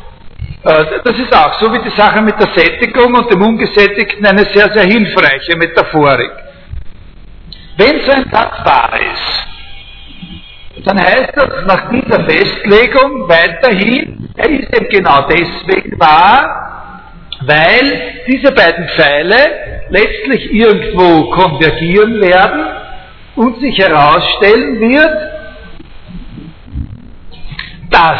Äh, das ist auch so wie die Sache mit der Sättigung und dem Ungesättigten eine sehr, sehr hilfreiche Metaphorik. Wenn so ein Satz wahr ist, dann heißt das nach dieser Festlegung weiterhin, er ist eben genau deswegen wahr, weil diese beiden Pfeile letztlich irgendwo konvergieren werden und sich herausstellen wird, dass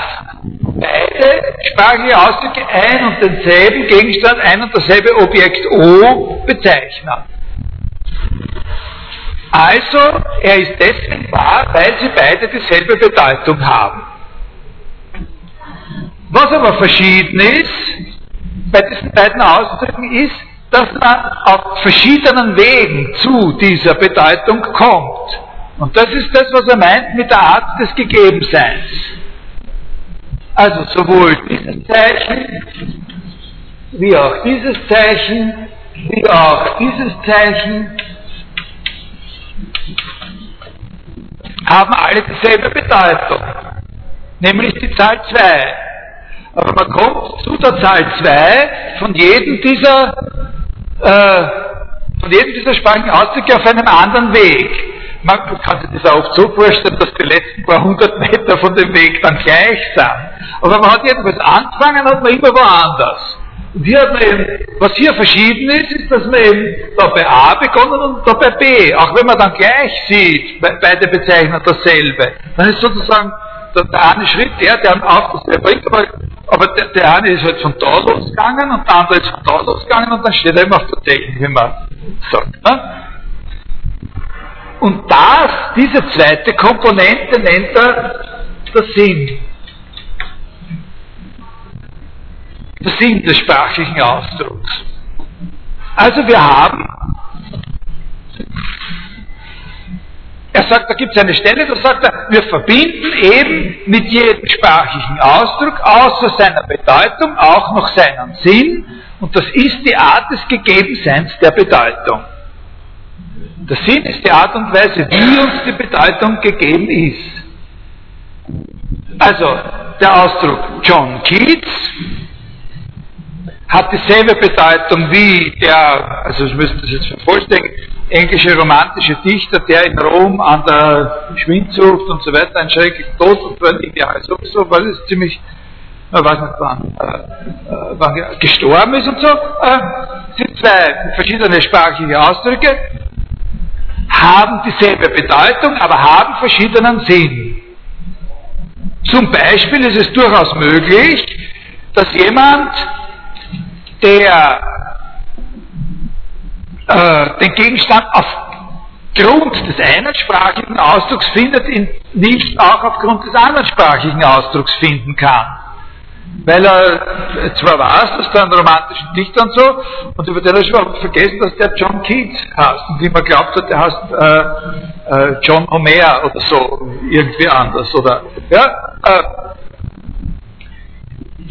beide sprachliche Ausdrücke ein und denselben Gegenstand, ein und dasselbe Objekt O bezeichnen. Also, er ist deswegen wahr, weil sie beide dieselbe Bedeutung haben. Was aber verschieden ist bei diesen beiden Ausdrücken ist, dass man auf verschiedenen Wegen zu dieser Bedeutung kommt. Und das ist das, was er meint mit der Art des Gegebenseins. Also sowohl dieses Zeichen, wie auch dieses Zeichen, wie auch dieses Zeichen haben alle dieselbe Bedeutung, nämlich die Zahl 2. Aber man kommt zu der Zahl 2 von jedem dieser, äh, von jedem dieser Sprachen Ausdrücke auf einem anderen Weg. Man kann sich das auch so vorstellen, dass die letzten paar hundert Meter von dem Weg dann gleich sind. Aber man hat jedenfalls angefangen, hat man immer woanders. Und hier hat man eben, was hier verschieden ist, ist, dass man eben da bei A begonnen und da bei B. Auch wenn man dann gleich sieht, beide bezeichnen dasselbe. Dann ist sozusagen der, der eine Schritt der, der auf das bringt, aber, aber der, der, eine ist halt von da losgegangen und der andere ist von da losgegangen und dann steht er eben auf der Technik, wie man sagt. Ne? Und das, diese zweite Komponente nennt er der Sinn. Der Sinn des sprachlichen Ausdrucks. Also wir haben, er sagt, da gibt es eine Stelle, da sagt er, wir verbinden eben mit jedem sprachlichen Ausdruck außer seiner Bedeutung auch noch seinen Sinn und das ist die Art des Gegebenseins der Bedeutung. Der Sinn ist die Art und Weise, wie uns die Bedeutung gegeben ist. Also, der Ausdruck John Keats hat dieselbe Bedeutung wie der, also ich müsste das jetzt vervollständigen, englische romantische Dichter, der in Rom an der Schwindsucht und so weiter ein schrecklichen Tod und wenn Jahre sowieso, weil es ziemlich, ich weiß nicht wann, äh, äh, wann gestorben ist und so, äh, sind zwei verschiedene sprachliche Ausdrücke haben dieselbe Bedeutung, aber haben verschiedenen Sinn. Zum Beispiel ist es durchaus möglich, dass jemand, der äh, den Gegenstand aufgrund des einen sprachlichen Ausdrucks findet, ihn nicht auch aufgrund des anderen sprachlichen Ausdrucks finden kann. Weil er zwar weiß, dass da ein romantischen Dichter und so, und über den er schon vergessen, dass der John Keats heißt, und wie man glaubt hat, der heißt äh, äh, John Homer oder so, irgendwie anders, oder, ja, äh,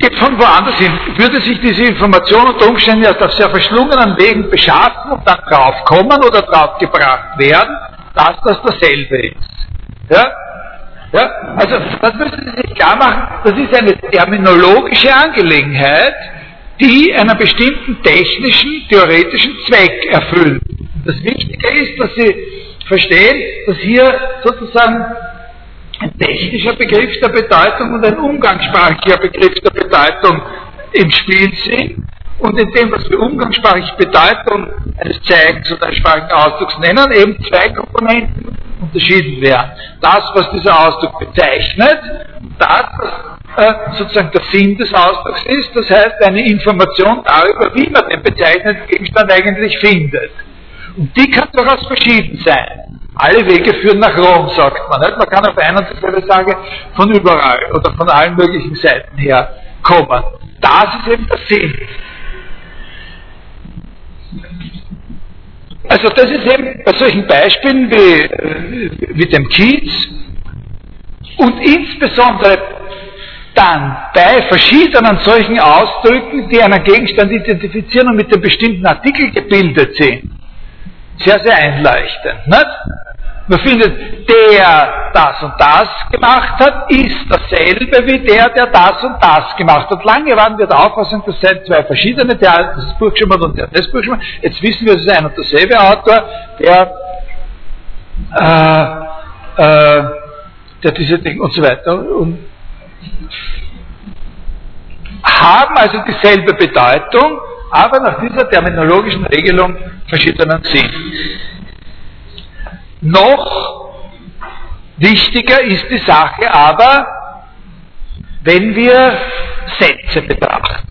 geht von woanders hin, würde sich diese Information unter Umständen erst auf sehr verschlungenen Wegen beschaffen und dann draufkommen oder draufgebracht werden, dass das dasselbe ist. Ja? Ja, also das müssen Sie sich klar machen, das ist eine terminologische Angelegenheit, die einen bestimmten technischen, theoretischen Zweck erfüllt. Das Wichtige ist, dass Sie verstehen, dass hier sozusagen ein technischer Begriff der Bedeutung und ein umgangssprachlicher Begriff der Bedeutung im Spiel sind und in dem, was wir umgangssprachlich Bedeutung eines Zeigens oder eines sprachlichen Ausdrucks nennen, eben zwei Komponenten unterschieden werden. Das, was dieser Ausdruck bezeichnet, das, was äh, sozusagen der Sinn des Ausdrucks ist, das heißt eine Information darüber, wie man den bezeichneten Gegenstand eigentlich findet. Und die kann durchaus verschieden sein. Alle Wege führen nach Rom, sagt man. Man kann auf einer und dieselbe Sage von überall oder von allen möglichen Seiten her kommen. Das ist eben der Sinn. Also das ist eben bei solchen Beispielen wie, wie dem Kiez und insbesondere dann bei verschiedenen solchen Ausdrücken, die einen Gegenstand identifizieren und mit einem bestimmten Artikel gebildet sind, sehr, sehr einleuchtend. Nicht? Man findet, der das und das gemacht hat, ist dasselbe wie der, der das und das gemacht hat. Lange waren wir der Auffassung, das seien zwei verschiedene, der das Buch geschrieben und der das Buch geschrieben. Jetzt wissen wir, es ist ein und derselbe Autor, der, äh, äh, der diese Dinge und so weiter und haben also dieselbe Bedeutung, aber nach dieser terminologischen Regelung verschiedenen Sinn. Noch wichtiger ist die Sache aber, wenn wir Sätze betrachten.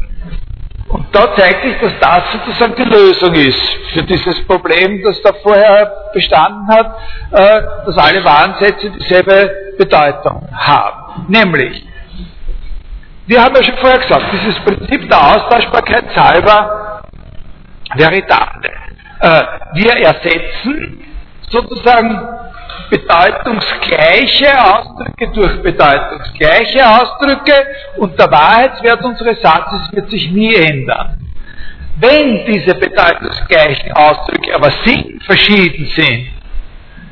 Und da zeigt sich, dass das sozusagen die Lösung ist für dieses Problem, das da vorher bestanden hat, äh, dass alle Warensätze dieselbe Bedeutung haben. Nämlich, wir haben ja schon vorher gesagt, dieses Prinzip der Austauschbarkeit salva veritable. Äh, wir ersetzen sozusagen bedeutungsgleiche Ausdrücke durch bedeutungsgleiche Ausdrücke und der Wahrheitswert unseres Satzes wird sich nie ändern. Wenn diese bedeutungsgleichen Ausdrücke aber sinnverschieden sind,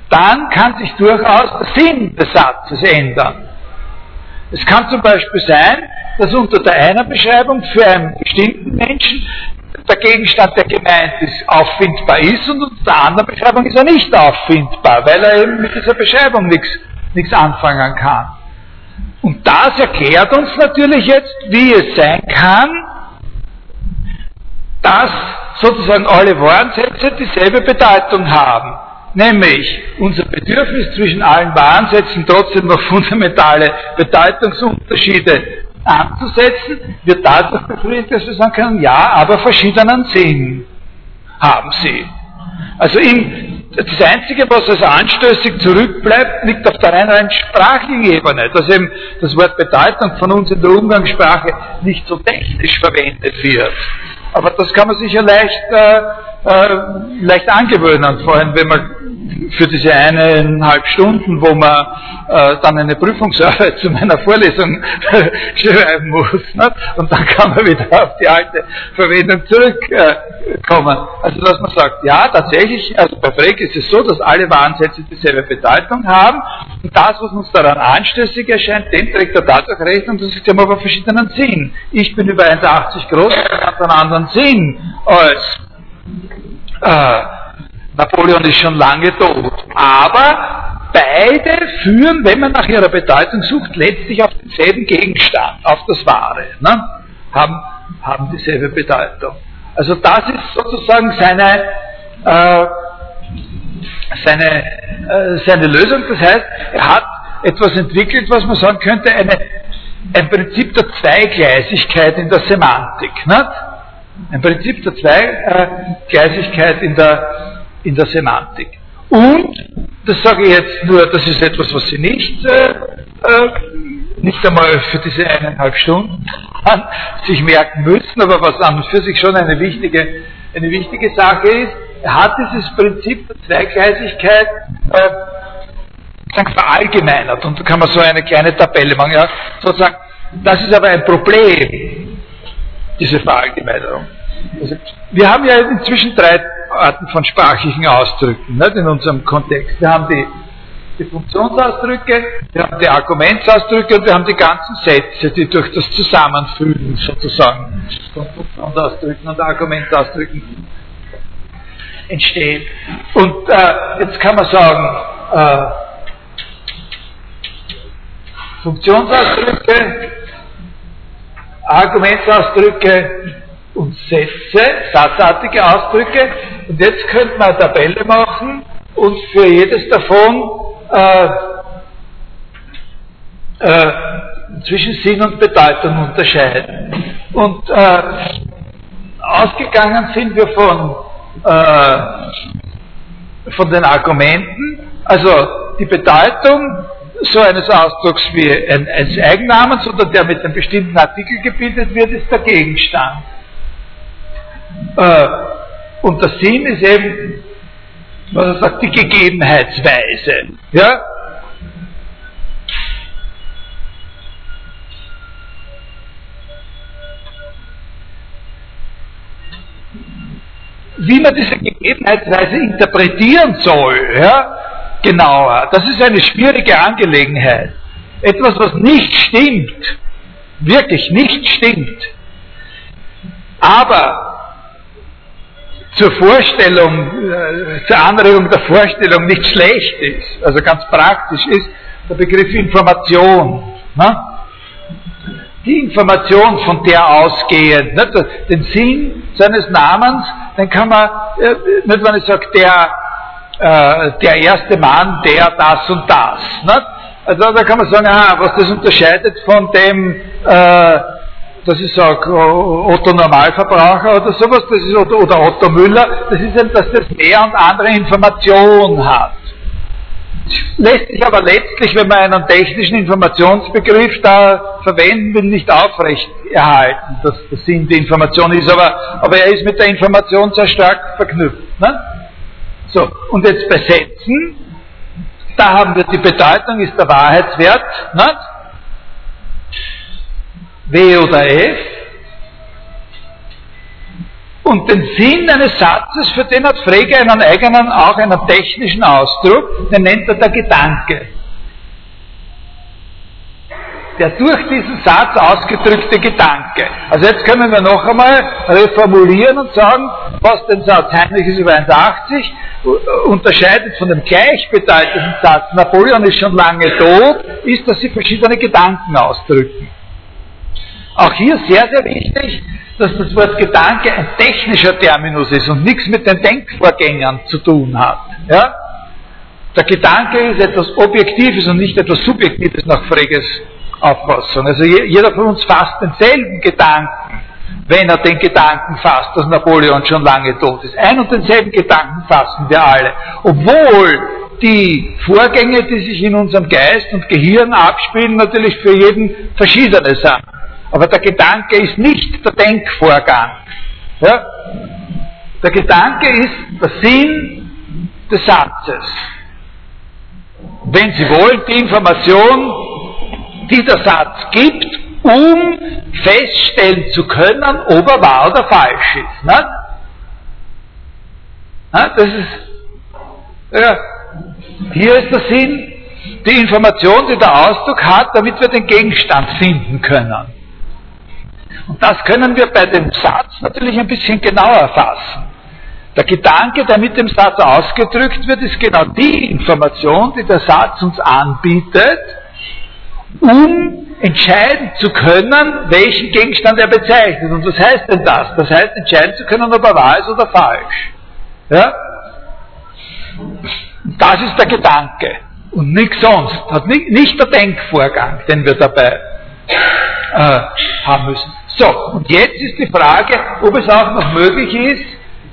dann kann sich durchaus der Sinn des Satzes ändern. Es kann zum Beispiel sein, dass unter der einen Beschreibung für einen bestimmten Menschen der Gegenstand, der gemeint ist, auffindbar ist und unter der anderen Beschreibung ist er nicht auffindbar, weil er eben mit dieser Beschreibung nichts, anfangen kann. Und das erklärt uns natürlich jetzt, wie es sein kann, dass sozusagen alle Warnsätze dieselbe Bedeutung haben. Nämlich unser Bedürfnis zwischen allen Warnsätzen trotzdem noch fundamentale Bedeutungsunterschiede anzusetzen, wird dadurch befriedigt, dass wir sagen können, ja, aber verschiedenen Sinn haben sie. Also in, das Einzige, was als anstößig zurückbleibt, liegt auf der rein, sprachlichen Ebene, dass eben das Wort Bedeutung von uns in der Umgangssprache nicht so technisch verwendet wird. Aber das kann man sich ja leicht, äh, äh, leicht angewöhnen, vor allem wenn man für diese eineinhalb Stunden, wo man äh, dann eine Prüfungsarbeit zu meiner Vorlesung schreiben muss. Nicht? Und dann kann man wieder auf die alte Verwendung zurückkommen. Äh, also dass man sagt, ja, tatsächlich, also bei Frege ist es so, dass alle Warnsätze dieselbe Bedeutung haben und das, was uns daran anstößig erscheint, dem trägt er dadurch Rechnung, dass sie haben aber verschiedenen Sinn. Ich bin über 1,80 groß, hat einen anderen Sinn als äh, Napoleon ist schon lange tot. Aber beide führen, wenn man nach ihrer Bedeutung sucht, letztlich auf denselben Gegenstand, auf das Wahre. Ne? Haben, haben dieselbe Bedeutung. Also das ist sozusagen seine, äh, seine, äh, seine Lösung. Das heißt, er hat etwas entwickelt, was man sagen könnte, eine, ein Prinzip der Zweigleisigkeit in der Semantik. Nicht? Ein Prinzip der Zweigleisigkeit in der in der Semantik. Und, das sage ich jetzt nur, das ist etwas, was Sie nicht, äh, äh, nicht einmal für diese eineinhalb Stunden sich merken müssen, aber was an und für sich schon eine wichtige, eine wichtige Sache ist, er hat dieses Prinzip der Zweigleisigkeit äh, verallgemeinert. Und da kann man so eine kleine Tabelle machen, ja, sozusagen, das ist aber ein Problem, diese Verallgemeinerung. Also, wir haben ja inzwischen drei Arten von sprachlichen Ausdrücken nicht, in unserem Kontext. Wir haben die, die Funktionsausdrücke, wir haben die Argumentsausdrücke und wir haben die ganzen Sätze, die durch das Zusammenfügen sozusagen von Funktionsausdrücken und Argumentausdrücken entstehen. Und äh, jetzt kann man sagen, äh, Funktionsausdrücke, Argumentsausdrücke, und Sätze, satzartige Ausdrücke. Und jetzt könnte man eine Tabelle machen und für jedes davon äh, äh, zwischen Sinn und Bedeutung unterscheiden. Und äh, ausgegangen sind wir von, äh, von den Argumenten, also die Bedeutung so eines Ausdrucks wie ein, eines Eigennamens oder der mit einem bestimmten Artikel gebildet wird, ist der Gegenstand. Äh, und der Sinn ist eben, was er sagt, die Gegebenheitsweise. Ja? Wie man diese Gegebenheitsweise interpretieren soll, ja, genauer, das ist eine schwierige Angelegenheit. Etwas, was nicht stimmt, wirklich nicht stimmt, aber zur Vorstellung, äh, zur Anregung der Vorstellung nicht schlecht ist, also ganz praktisch ist der Begriff Information. Ne? Die Information, von der ausgehend, ne? den Sinn seines Namens, den kann man, äh, nicht wenn ich sage, der, äh, der erste Mann, der das und das. Ne? Also da kann man sagen, ah, was das unterscheidet von dem, äh, dass ich sage, Otto Normalverbraucher oder sowas, das ist, oder, oder Otto Müller, das ist eben, dass das mehr und andere Information hat. Lässt sich aber letztlich, wenn man einen technischen Informationsbegriff da verwenden will, nicht aufrecht erhalten, dass der Sinn die Information ist, aber, aber er ist mit der Information sehr stark verknüpft. Ne? So, und jetzt bei Sätzen da haben wir die Bedeutung, ist der Wahrheitswert, nicht? W oder F. Und den Sinn eines Satzes, für den hat Frege einen eigenen, auch einen technischen Ausdruck, den nennt er der Gedanke der durch diesen Satz ausgedrückte Gedanke. Also jetzt können wir noch einmal reformulieren und sagen, was den Satz Heinrich ist über 1,80 unterscheidet von dem gleichbedeutenden Satz Napoleon ist schon lange tot, ist, dass sie verschiedene Gedanken ausdrücken. Auch hier sehr, sehr wichtig, dass das Wort Gedanke ein technischer Terminus ist und nichts mit den Denkvorgängern zu tun hat. Ja? Der Gedanke ist etwas Objektives und nicht etwas Subjektives nach Freges Auffassung. Also jeder von uns fasst denselben Gedanken, wenn er den Gedanken fasst, dass Napoleon schon lange tot ist. Ein und denselben Gedanken fassen wir alle. Obwohl die Vorgänge, die sich in unserem Geist und Gehirn abspielen, natürlich für jeden verschiedene sind. Aber der Gedanke ist nicht der Denkvorgang. Ja? Der Gedanke ist der Sinn des Satzes. Wenn Sie wollen, die Information, die der Satz gibt, um feststellen zu können, ob er wahr oder falsch ist. Ne? Na, das ist, ja, hier ist der Sinn, die Information, die der Ausdruck hat, damit wir den Gegenstand finden können. Und das können wir bei dem Satz natürlich ein bisschen genauer fassen. Der Gedanke, der mit dem Satz ausgedrückt wird, ist genau die Information, die der Satz uns anbietet, um entscheiden zu können, welchen Gegenstand er bezeichnet. Und was heißt denn das? Das heißt, entscheiden zu können, ob er wahr ist oder falsch. Ja? Das ist der Gedanke und nichts sonst. Hat nicht, nicht der Denkvorgang, den wir dabei äh, haben müssen. So, und jetzt ist die Frage, ob es auch noch möglich ist,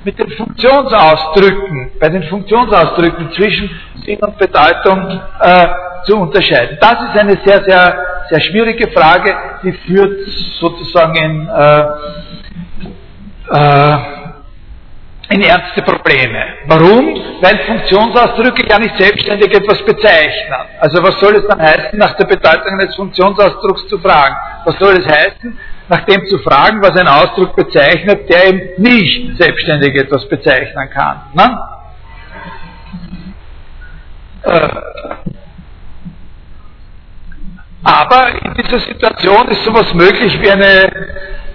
mit den Funktionsausdrücken, bei den Funktionsausdrücken zwischen Sinn und Bedeutung äh, zu unterscheiden. Das ist eine sehr, sehr, sehr schwierige Frage, die führt sozusagen in, äh, äh, in ernste Probleme. Warum? Weil Funktionsausdrücke gar nicht selbstständig etwas bezeichnen. Also was soll es dann heißen, nach der Bedeutung eines Funktionsausdrucks zu fragen? Was soll es heißen, nach dem zu fragen, was ein Ausdruck bezeichnet, der eben nicht selbstständig etwas bezeichnen kann? Ne? Äh, aber in dieser Situation ist sowas möglich wie eine,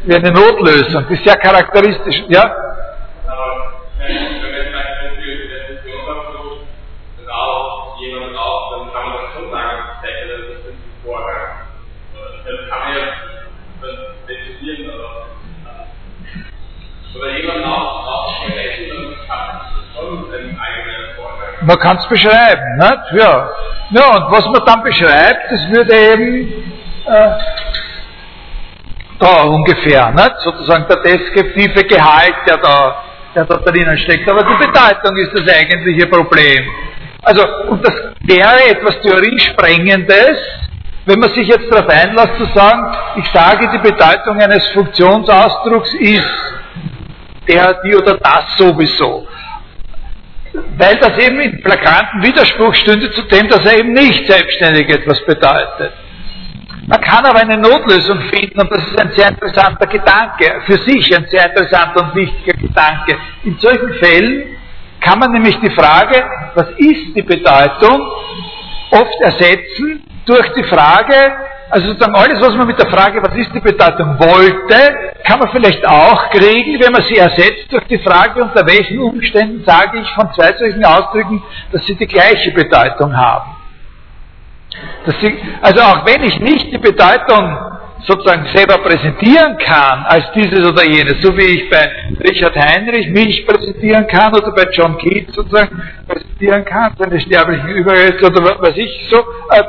wie eine Notlösung. Ist sehr charakteristisch. Ja? Man kann es beschreiben, nicht? Ja. Ja, und was man dann beschreibt, das würde eben äh, da ungefähr, nicht? sozusagen der deskriptive Gehalt, der da, der da drinnen steckt. Aber die Bedeutung ist das eigentliche Problem. Also, und das wäre etwas Theoriesprengendes, wenn man sich jetzt darauf einlässt zu sagen, ich sage, die Bedeutung eines Funktionsausdrucks ist der, die oder das sowieso weil das eben in flagranten Widerspruch stünde zu dem, dass er eben nicht selbstständig etwas bedeutet. Man kann aber eine Notlösung finden und das ist ein sehr interessanter Gedanke, für sich ein sehr interessanter und wichtiger Gedanke. In solchen Fällen kann man nämlich die Frage, was ist die Bedeutung, oft ersetzen durch die Frage, also sozusagen alles, was man mit der Frage, was ist die Bedeutung, wollte, kann man vielleicht auch kriegen, wenn man sie ersetzt durch die Frage, unter welchen Umständen sage ich von zwei solchen Ausdrücken, dass sie die gleiche Bedeutung haben. Sie, also auch wenn ich nicht die Bedeutung sozusagen selber präsentieren kann als dieses oder jenes, so wie ich bei Richard Heinrich mich präsentieren kann oder bei John Keats sozusagen präsentieren kann, seine sterblichen Überreste oder was ich so, äh,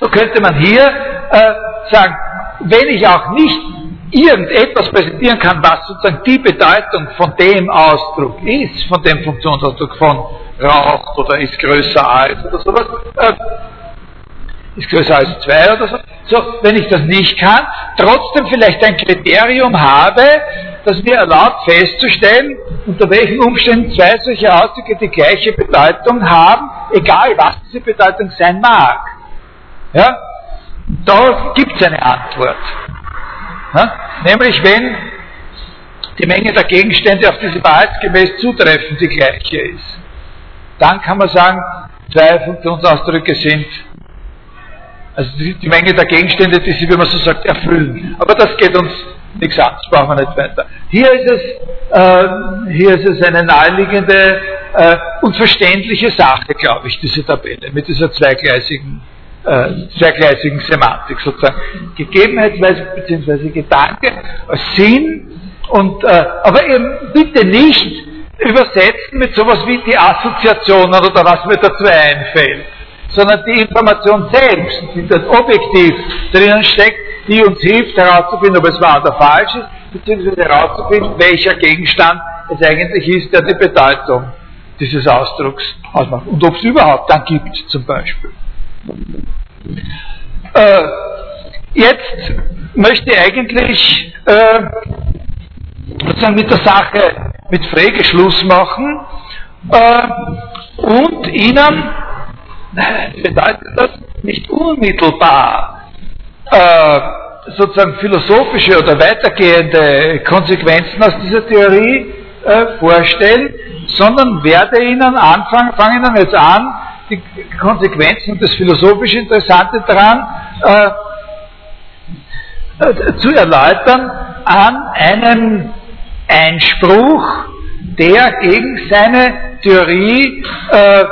so könnte man hier äh, sagen, wenn ich auch nicht irgendetwas präsentieren kann, was sozusagen die Bedeutung von dem Ausdruck ist, von dem Funktionsausdruck von raucht oder ist größer als oder sowas, äh, ist größer als zwei oder so. So, wenn ich das nicht kann, trotzdem vielleicht ein Kriterium habe, dass mir erlaubt festzustellen, unter welchen Umständen zwei solche Ausdrücke die gleiche Bedeutung haben, egal was diese Bedeutung sein mag. Ja? Da gibt es eine Antwort. Ja? Nämlich wenn die Menge der Gegenstände auf diese wahrheitsgemäß zutreffend die gleiche ist. Dann kann man sagen, zwei Funktionsausdrücke sind, also die, die Menge der Gegenstände, die sie, wie man so sagt, erfüllen. Aber das geht uns nichts an, das brauchen wir nicht weiter. Hier ist es, äh, hier ist es eine naheliegende äh, und verständliche Sache, glaube ich, diese Tabelle, mit dieser zweigleisigen, äh, zweigleisigen Semantik sozusagen. Gegebenheitsweise bzw. Gedanke, Sinn und, äh, aber eben bitte nicht übersetzen mit sowas wie die Assoziationen oder was mir dazu einfällt, sondern die Information selbst, die das objektiv drinnen steckt, die uns hilft herauszufinden, ob es wahr oder falsch ist, beziehungsweise herauszufinden, welcher Gegenstand es eigentlich ist, der die Bedeutung dieses Ausdrucks ausmacht und ob es überhaupt dann gibt, zum Beispiel. Äh, jetzt möchte ich eigentlich äh, sozusagen mit der Sache mit Frege Schluss machen. Äh, und ihnen bedeutet das? Nicht unmittelbar äh, sozusagen philosophische oder weitergehende Konsequenzen aus dieser Theorie äh, vorstellen, sondern werde Ihnen anfangen, fange Ihnen jetzt an, die Konsequenzen und das philosophisch Interessante daran äh, äh, zu erläutern an einem Einspruch, der gegen seine Theorie äh,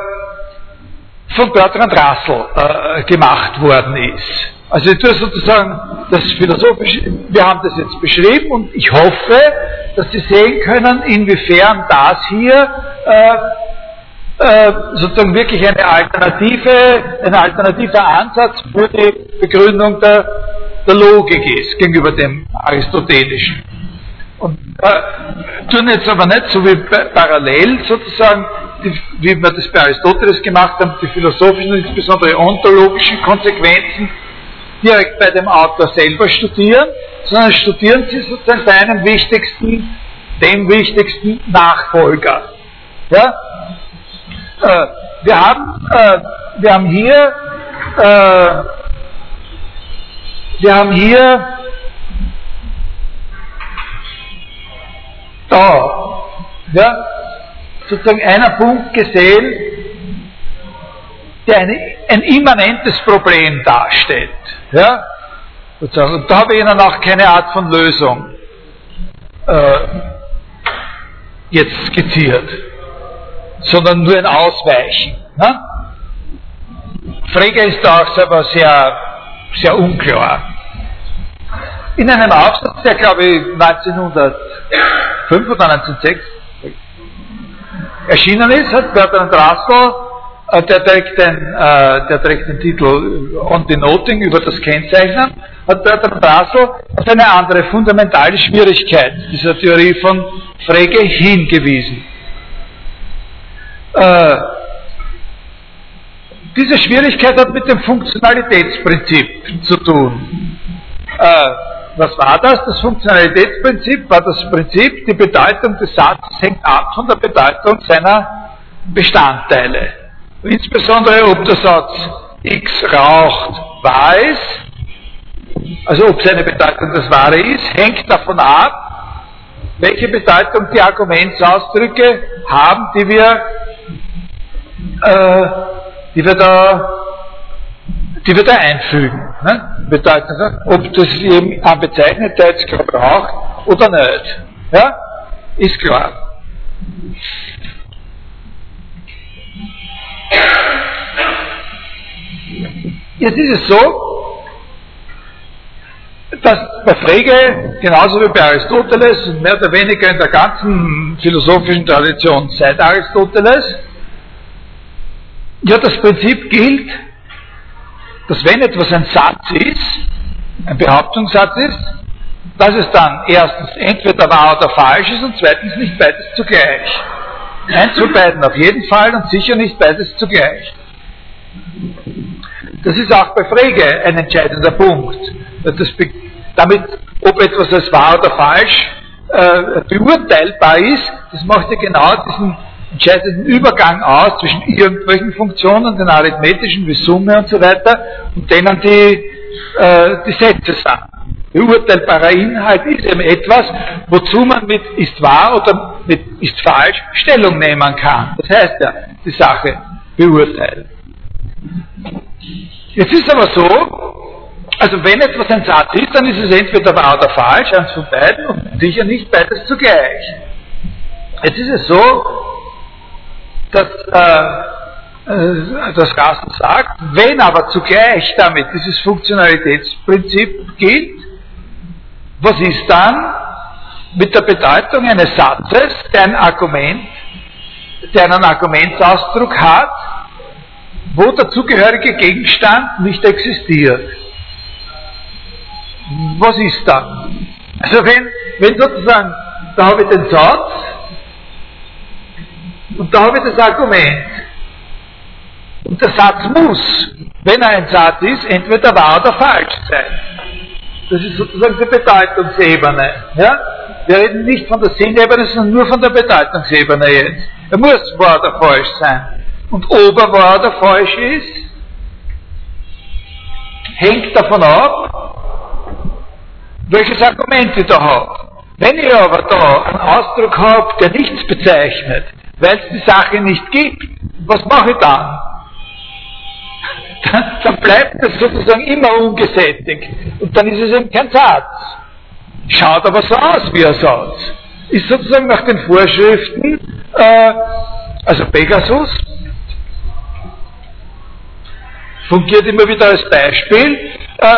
von Bertrand Russell äh, gemacht worden ist. Also ich tue sozusagen das philosophische, wir haben das jetzt beschrieben und ich hoffe, dass Sie sehen können, inwiefern das hier äh, äh, sozusagen wirklich eine Alternative, ein alternativer Ansatz für die Begründung der, der Logik ist gegenüber dem aristotelischen. Und äh, tun jetzt aber nicht so wie parallel sozusagen, die, wie wir das bei Aristoteles gemacht haben, die philosophischen und insbesondere ontologischen Konsequenzen direkt bei dem Autor selber studieren, sondern studieren Sie sozusagen bei einem wichtigsten, dem wichtigsten Nachfolger. Ja? Äh, wir, haben, äh, wir haben hier, äh, wir haben hier da, ja, sozusagen einer Punkt gesehen, der eine, ein immanentes Problem darstellt. Ja? Und da habe ich Ihnen auch keine Art von Lösung äh, jetzt skizziert, sondern nur ein Ausweichen. Ne? Frege ist da auch selber sehr, sehr unklar. In einem Aufsatz, der glaube ich 1905 oder 1906 erschienen ist, hat Bertrand Russell äh, der trägt, den, äh, der trägt den Titel On Denoting über das Kennzeichnen, hat Bertrand Russell auf eine andere fundamentale Schwierigkeit dieser Theorie von Frege hingewiesen. Äh, diese Schwierigkeit hat mit dem Funktionalitätsprinzip zu tun. Äh, was war das? Das Funktionalitätsprinzip war das Prinzip, die Bedeutung des Satzes hängt ab von der Bedeutung seiner Bestandteile. Insbesondere ob der Satz X raucht ist, also ob seine Bedeutung das Wahre ist, hängt davon ab, welche Bedeutung die Argumentsausdrücke haben, die wir, äh, die wir da die wir da einfügen. Ne? Bedeutung, ob das eben ein Bezeichneter jetzt braucht oder nicht. Ja? Ist klar. Jetzt ist es so, dass bei Frege, genauso wie bei Aristoteles mehr oder weniger in der ganzen philosophischen Tradition seit Aristoteles, ja das Prinzip gilt, dass wenn etwas ein Satz ist, ein Behauptungssatz ist, dass es dann erstens entweder wahr oder falsch ist und zweitens nicht beides zugleich. Eins von beiden auf jeden Fall und sicher nicht beides zugleich. Das ist auch bei Frege ein entscheidender Punkt. Damit, ob etwas als wahr oder falsch äh, beurteilbar ist, das macht ja genau diesen entscheidenden Übergang aus zwischen irgendwelchen Funktionen, den arithmetischen wie Summe und so weiter, und denen die, äh, die Sätze sind. Beurteilbarer Inhalt ist eben etwas, wozu man mit ist wahr oder mit ist falsch Stellung nehmen kann. Das heißt ja, die Sache beurteilen. Jetzt ist aber so, also wenn etwas ein Satz ist, dann ist es entweder wahr oder falsch, eins von beiden und sicher nicht beides zugleich. Jetzt ist es so, dass äh, äh, das Gassen sagt, wenn aber zugleich damit dieses Funktionalitätsprinzip gilt, was ist dann mit der Bedeutung eines Satzes, der ein Argument, der einen Argumentsausdruck hat, wo der zugehörige Gegenstand nicht existiert? Was ist dann? Also wenn, wenn sozusagen, da habe ich den Satz, und da habe ich das Argument. Und der Satz muss, wenn er ein Satz ist, entweder wahr oder falsch sein. Das ist sozusagen die Bedeutungsebene. Ja? Wir reden nicht von der Sinnebene, sondern nur von der Bedeutungsebene jetzt. Er muss wahr oder falsch sein. Und ob er wahr oder falsch ist, hängt davon ab, welches Argument ich da habe. Wenn ich aber da einen Ausdruck habe, der nichts bezeichnet, weil es die Sache nicht gibt, was mache ich dann? dann? Dann bleibt es sozusagen immer ungesättigt. Und dann ist es eben kein Satz. Schaut aber so aus wie ein Satz. Ist sozusagen nach den Vorschriften, äh, also Pegasus, fungiert immer wieder als Beispiel, äh,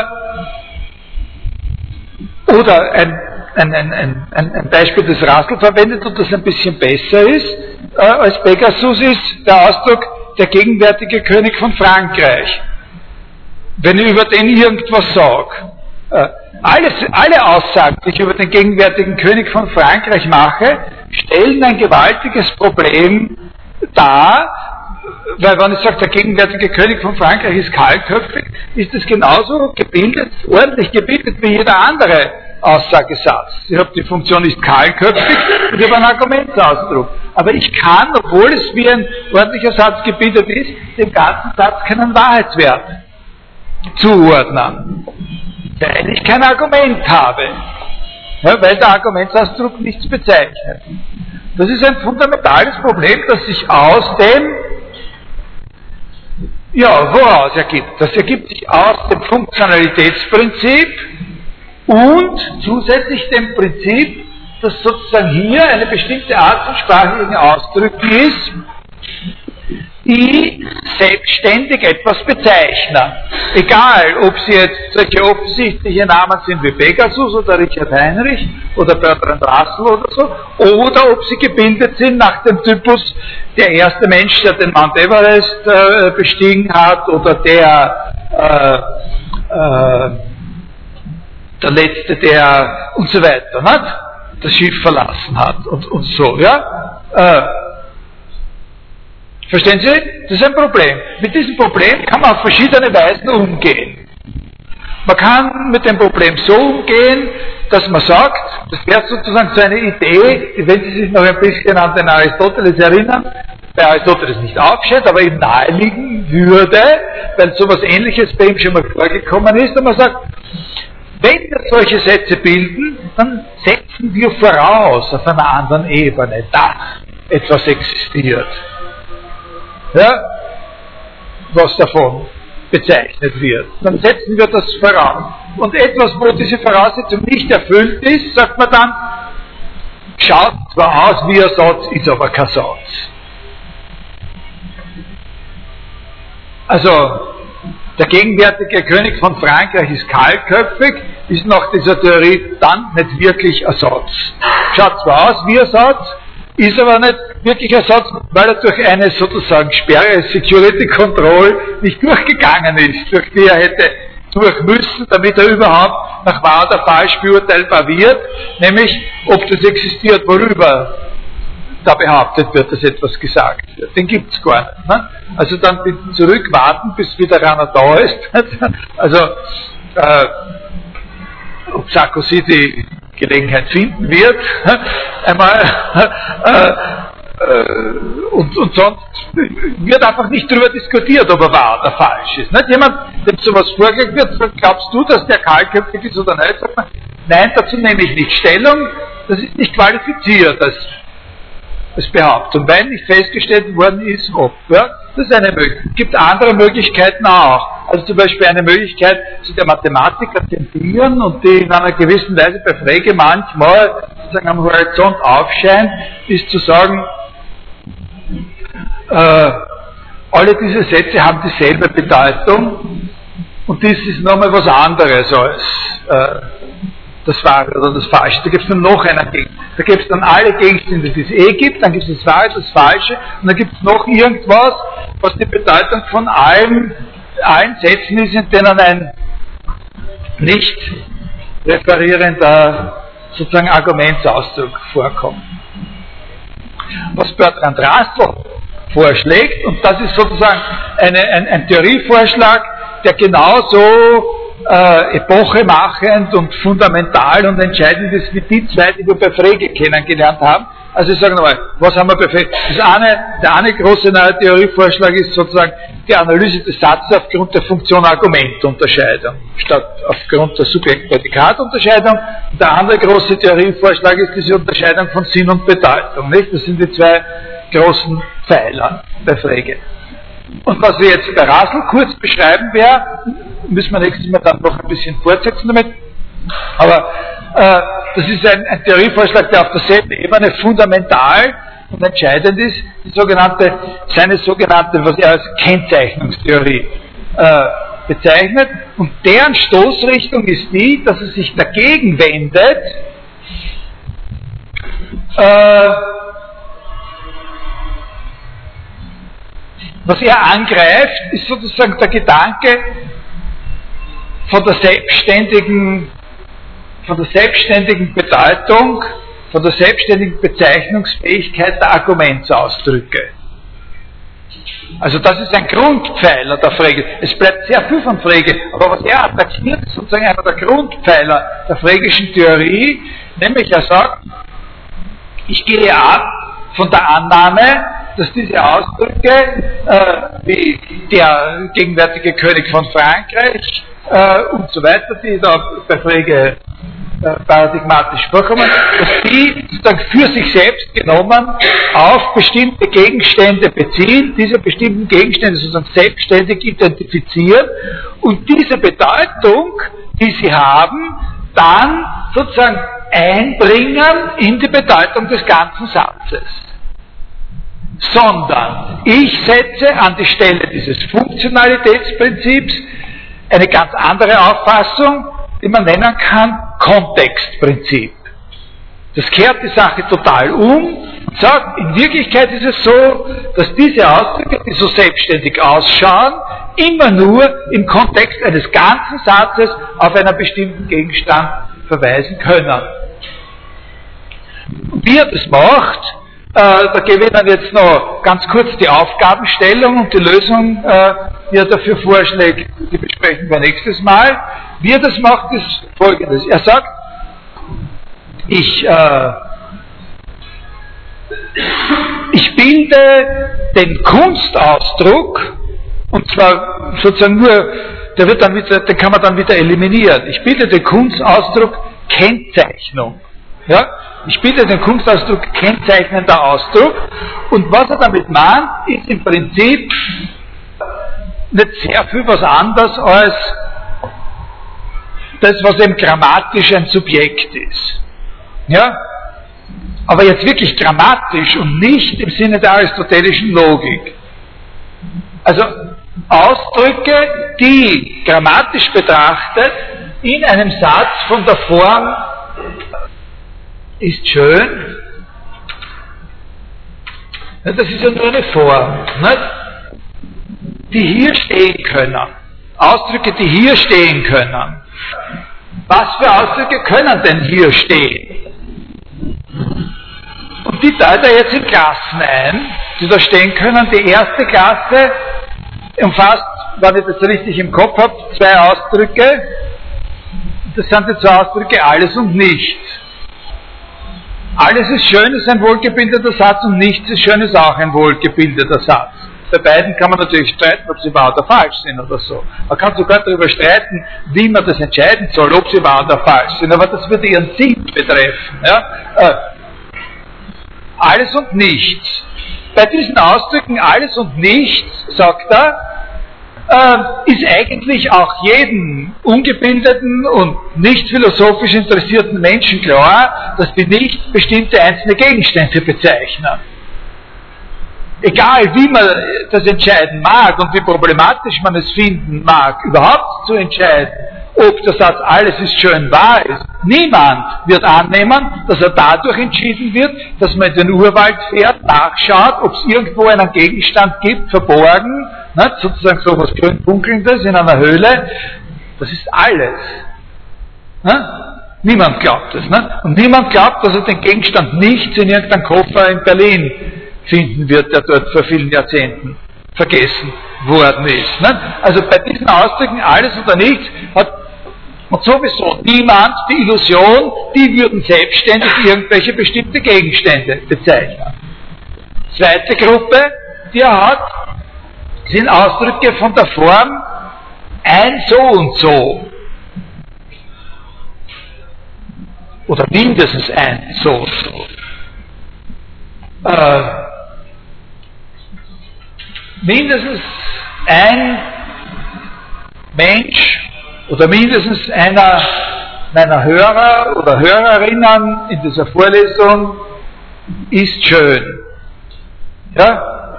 oder ein, ein, ein, ein, Beispiel, das Rassel verwendet und das ein bisschen besser ist, äh, als Pegasus ist der Ausdruck der gegenwärtige König von Frankreich. Wenn ich über den irgendwas sage. Äh, alles, alle Aussagen, die ich über den gegenwärtigen König von Frankreich mache, stellen ein gewaltiges Problem dar, weil wenn ich sage, der gegenwärtige König von Frankreich ist kahlköpfig, ist es genauso gebildet, ordentlich gebildet wie jeder andere Aussagesatz. Ich habe die Funktion ist kahlköpfig und ich habe einen Argumentsausdruck. Aber ich kann, obwohl es wie ein ordentlicher Satz gebildet ist, dem ganzen Satz keinen Wahrheitswert zuordnen. Weil ich kein Argument habe. Ja, weil der Argumentsausdruck nichts bezeichnet. Das ist ein fundamentales Problem, das sich aus dem, ja, woraus ergibt? Das ergibt sich aus dem Funktionalitätsprinzip, und zusätzlich dem Prinzip, dass sozusagen hier eine bestimmte Art von sprachlichen Ausdrücken ist, die selbstständig etwas bezeichnen. Egal, ob sie jetzt solche offensichtliche Namen sind wie Pegasus oder Richard Heinrich oder Bertrand Russell oder so, oder ob sie gebildet sind nach dem Typus der erste Mensch, der den Mount Everest äh, bestiegen hat oder der äh, äh, der Letzte, der und so weiter, nicht? das Schiff verlassen hat und, und so, ja? Verstehen Sie? Das ist ein Problem. Mit diesem Problem kann man auf verschiedene Weisen umgehen. Man kann mit dem Problem so umgehen, dass man sagt, das wäre sozusagen so eine Idee, wenn Sie sich noch ein bisschen an den Aristoteles erinnern, bei Aristoteles nicht aufsteht, aber ihm naheliegen würde, weil sowas ähnliches bei ihm schon mal vorgekommen ist, und man sagt, wenn wir solche Sätze bilden, dann setzen wir voraus auf einer anderen Ebene, dass etwas existiert. Ja? Was davon bezeichnet wird. Dann setzen wir das voraus. Und etwas, wo diese Voraussetzung nicht erfüllt ist, sagt man dann, schaut zwar aus wie ein Satz, ist aber kein Satz. Also, der gegenwärtige König von Frankreich ist kahlköpfig, ist nach dieser Theorie dann nicht wirklich Ersatz. Schaut zwar aus wie Ersatz, ist aber nicht wirklich Ersatz, weil er durch eine sozusagen Sperre, Security Control nicht durchgegangen ist, durch die er hätte durch müssen, damit er überhaupt nach wahr oder falsch beurteilbar wird, nämlich ob das existiert, worüber da behauptet wird, dass etwas gesagt wird. Den gibt es gar nicht. Ne? Also dann bitte zurückwarten, bis wieder einer da ist. Also, äh, ob Sarkozy die Gelegenheit finden wird, einmal äh, äh, und, und sonst wird einfach nicht darüber diskutiert, ob er wahr oder falsch ist. Nicht? Jemand, dem sowas vorgelegt wird, glaubst du, dass der kahlköpfig ist oder nicht? Sagt man, nein, dazu nehme ich nicht Stellung, das ist nicht qualifiziert als, als Behauptung, weil nicht festgestellt worden ist, ob. Ja? Das ist eine Möglichkeit. Es gibt andere Möglichkeiten auch. Also zum Beispiel eine Möglichkeit, zu der Mathematiker tendieren und die in einer gewissen Weise bei Frege manchmal sozusagen am Horizont aufscheint, ist zu sagen, äh, alle diese Sätze haben dieselbe Bedeutung und dies ist nochmal was anderes als äh, das Wahre oder das Falsche. Da gibt es dann noch einen Gegenstand. Da gibt es dann alle Gegenstände, die es eh gibt, dann gibt es das Wahre, das Falsche und dann gibt es noch irgendwas, was die Bedeutung von allen, allen Sätzen ist, in denen ein nicht referierender sozusagen Argumentsausdruck vorkommt. Was Bertrand Russell vorschlägt, und das ist sozusagen eine, ein, ein Theorievorschlag, der genauso äh, epochemachend und fundamental und entscheidend ist wie die zwei, die wir bei Frege kennengelernt haben. Also ich sage nochmal, was haben wir bei Frege? Das eine, der eine große neue Theorievorschlag ist sozusagen die Analyse des Satzes aufgrund der Funktion-Argument-Unterscheidung statt aufgrund der Subjekt-Prädikat-Unterscheidung. Der andere große Theorievorschlag ist diese Unterscheidung von Sinn und Bedeutung. Nicht? Das sind die zwei großen Pfeiler bei Frege. Und was wir jetzt bei Rasel kurz beschreiben werden, müssen wir nächstes Mal dann noch ein bisschen fortsetzen damit. Aber äh, das ist ein, ein Theorievorschlag, der auf derselben Ebene fundamental und entscheidend ist, die sogenannte, seine sogenannte, was er als Kennzeichnungstheorie äh, bezeichnet. Und deren Stoßrichtung ist die, dass er sich dagegen wendet, äh, Was er angreift, ist sozusagen der Gedanke von der selbstständigen, von der selbstständigen Bedeutung, von der selbstständigen Bezeichnungsfähigkeit der Argumentsausdrücke. Also das ist ein Grundpfeiler der Frege. Es bleibt sehr viel von Frege, aber was er attackiert, ist sozusagen einer der Grundpfeiler der fregischen Theorie, nämlich er sagt, ich gehe ab von der Annahme, dass diese Ausdrücke, äh, wie der gegenwärtige König von Frankreich äh, und so weiter, die da bei Frege äh, paradigmatisch vorkommen, dass die sozusagen für sich selbst genommen auf bestimmte Gegenstände beziehen, diese bestimmten Gegenstände sozusagen selbstständig identifizieren und diese Bedeutung, die sie haben, dann sozusagen einbringen in die Bedeutung des ganzen Satzes. Sondern ich setze an die Stelle dieses Funktionalitätsprinzips eine ganz andere Auffassung, die man nennen kann Kontextprinzip. Das kehrt die Sache total um und sagt, in Wirklichkeit ist es so, dass diese Ausdrücke, die so selbstständig ausschauen, immer nur im Kontext eines ganzen Satzes auf einen bestimmten Gegenstand verweisen können. Wie er das macht, da gebe ich Ihnen jetzt noch ganz kurz die Aufgabenstellung und die Lösung, äh, die er dafür vorschlägt, die besprechen wir nächstes Mal. Wie er das macht, ist folgendes. Er sagt, ich, äh, ich bilde den Kunstausdruck, und zwar sozusagen nur, der wird dann wieder, den kann man dann wieder eliminieren. Ich bilde den Kunstausdruck Kennzeichnung. Ja? Ich bitte den Kunstausdruck kennzeichnender Ausdruck. Und was er damit meint, ist im Prinzip nicht sehr viel was anderes als das, was eben grammatisch ein Subjekt ist. Ja? Aber jetzt wirklich grammatisch und nicht im Sinne der aristotelischen Logik. Also Ausdrücke, die grammatisch betrachtet in einem Satz von der Form ist schön. Das ist ja nur eine Form, nicht? die hier stehen können. Ausdrücke, die hier stehen können. Was für Ausdrücke können denn hier stehen? Und die teilt er jetzt in Klassen ein, die da stehen können. Die erste Klasse umfasst, wenn ich das richtig im Kopf habe, zwei Ausdrücke. Das sind die zwei Ausdrücke alles und nichts. Alles ist schön ist ein wohlgebildeter Satz und nichts ist schön ist auch ein wohlgebildeter Satz. Bei beiden kann man natürlich streiten, ob sie wahr oder falsch sind oder so. Man kann sogar darüber streiten, wie man das entscheiden soll, ob sie wahr oder falsch sind, aber das würde ihren Sinn betreffen. Ja? Äh, alles und nichts. Bei diesen Ausdrücken alles und nichts, sagt er, äh, ist eigentlich auch jedem ungebildeten und nicht philosophisch interessierten Menschen klar, dass die nicht bestimmte einzelne Gegenstände bezeichnen egal wie man das entscheiden mag und wie problematisch man es finden mag, überhaupt zu entscheiden, ob der Satz alles ist schön wahr ist. Niemand wird annehmen, dass er dadurch entschieden wird, dass man in den Urwald fährt, nachschaut, ob es irgendwo einen Gegenstand gibt, verborgen, ne, sozusagen so etwas grün-dunkelndes in einer Höhle. Das ist alles. Ne? Niemand glaubt es. Ne? Und niemand glaubt, dass er den Gegenstand nicht in irgendeinem Koffer in Berlin finden wird, der dort vor vielen Jahrzehnten vergessen worden ist. Ne? Also bei diesen Ausdrücken alles oder nichts hat und sowieso niemand die Illusion, die würden selbstständig irgendwelche bestimmte Gegenstände bezeichnen. Zweite Gruppe, die er hat, sind Ausdrücke von der Form ein so und so. Oder mindestens ein so und so. Äh, mindestens ein Mensch oder mindestens einer meiner Hörer oder Hörerinnen in dieser Vorlesung ist schön. Ja?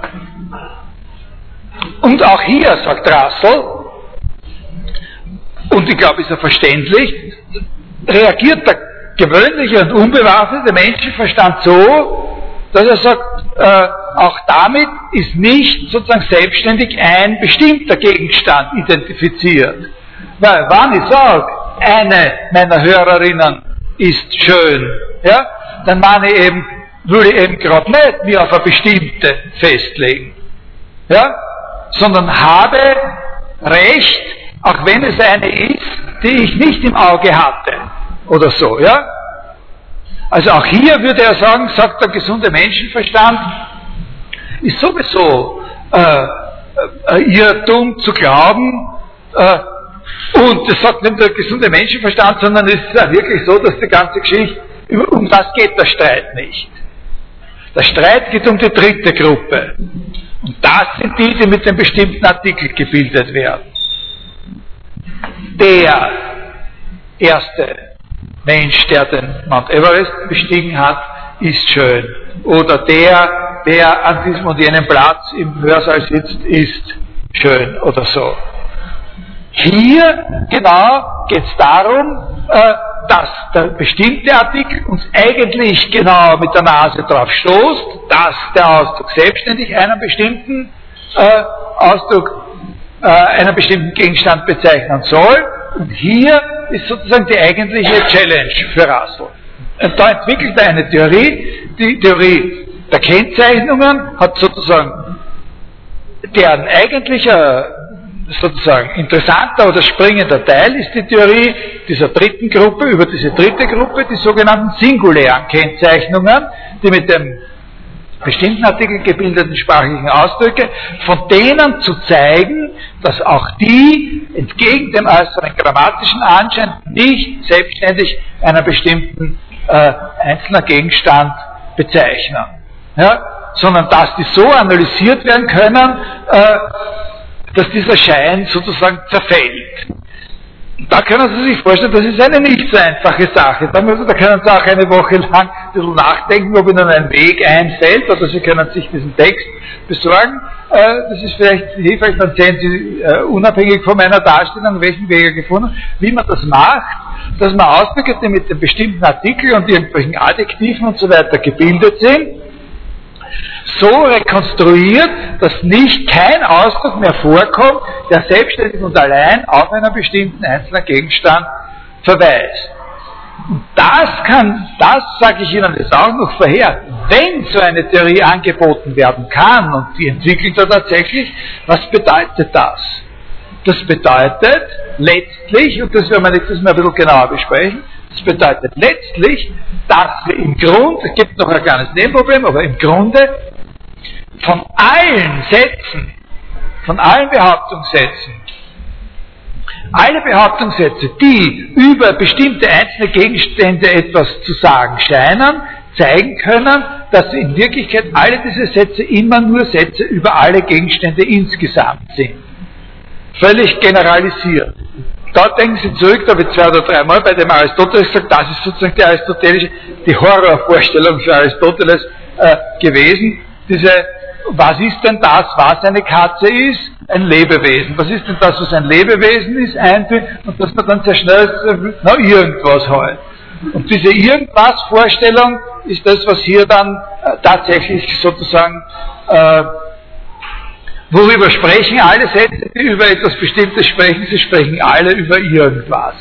Und auch hier, sagt Rassel, und ich glaube, ist er verständlich, reagiert der gewöhnliche und unbewaffnete Menschenverstand so, dass er sagt, äh, auch damit ist nicht sozusagen selbstständig ein bestimmter Gegenstand identifiziert. Weil, wann ich sage, eine meiner Hörerinnen ist schön, ja, dann meine ich eben, würde ich eben gerade nicht mir auf eine bestimmte festlegen, ja, sondern habe Recht, auch wenn es eine ist, die ich nicht im Auge hatte, oder so, ja. Also auch hier würde er sagen, sagt der gesunde Menschenverstand, ist sowieso äh, äh, Irrtum zu glauben, äh, und das sagt nicht der gesunde Menschenverstand, sondern es ist ja wirklich so, dass die ganze Geschichte, um das geht der Streit nicht. Der Streit geht um die dritte Gruppe. Und das sind die, die mit dem bestimmten Artikel gebildet werden. Der erste Mensch, der den Mount Everest bestiegen hat, ist schön. Oder der, der an diesem und jenem Platz im Hörsaal sitzt, ist schön oder so. Hier genau geht es darum, äh, dass der bestimmte Artikel uns eigentlich genau mit der Nase drauf stoßt, dass der Ausdruck selbstständig einen bestimmten äh, Ausdruck, äh, einen bestimmten Gegenstand bezeichnen soll. Und hier ist sozusagen die eigentliche Challenge für Russell. Und da entwickelt er eine Theorie, die Theorie der Kennzeichnungen hat sozusagen deren eigentlicher sozusagen interessanter oder springender Teil ist die Theorie dieser dritten Gruppe, über diese dritte Gruppe, die sogenannten singulären Kennzeichnungen, die mit dem bestimmten Artikel gebildeten sprachlichen Ausdrücke, von denen zu zeigen, dass auch die entgegen dem äußeren grammatischen Anschein nicht selbstständig einen bestimmten äh, einzelnen Gegenstand bezeichnen. Ja? Sondern dass die so analysiert werden können, äh, dass dieser Schein sozusagen zerfällt. Da können Sie sich vorstellen, das ist eine nicht so einfache Sache. Da, müssen, da können Sie auch eine Woche lang ein bisschen nachdenken, ob Ihnen ein Weg einfällt, oder Sie können sich diesen Text besorgen. Äh, das ist vielleicht hilfreich, dann sehen Sie äh, unabhängig von meiner Darstellung, welchen Weg er gefunden hat, wie man das macht, dass man Ausdrücke, die mit dem bestimmten Artikel und irgendwelchen Adjektiven und so weiter gebildet sind, so rekonstruiert, dass nicht kein Ausdruck mehr vorkommt, der selbstständig und allein auf einen bestimmten einzelnen Gegenstand verweist. Das kann, das sage ich Ihnen jetzt auch noch vorher, wenn so eine Theorie angeboten werden kann, und die entwickelt er tatsächlich, was bedeutet das? Das bedeutet letztlich, und das werden wir nächstes Mal ein bisschen genauer besprechen, Das bedeutet letztlich, dass wir im Grunde, es gibt noch ein kleines Nebenproblem, aber im Grunde von allen Sätzen, von allen Behauptungssätzen, alle Behauptungssätze, die über bestimmte einzelne Gegenstände etwas zu sagen scheinen, zeigen können, dass in Wirklichkeit alle diese Sätze immer nur Sätze über alle Gegenstände insgesamt sind. Völlig generalisiert. Da denken Sie zurück, da habe ich zwei oder dreimal bei dem Aristoteles gesagt, das ist sozusagen die aristotelische, die Horrorvorstellung für Aristoteles äh, gewesen. Diese, was ist denn das, was eine Katze ist? Ein Lebewesen. Was ist denn das, was ein Lebewesen ist? Einführen und dass man dann sehr schnell, na, irgendwas halt. Und diese Irgendwas-Vorstellung ist das, was hier dann äh, tatsächlich sozusagen, äh, worüber sprechen alle Sätze, die über etwas Bestimmtes sprechen, sie sprechen alle über irgendwas.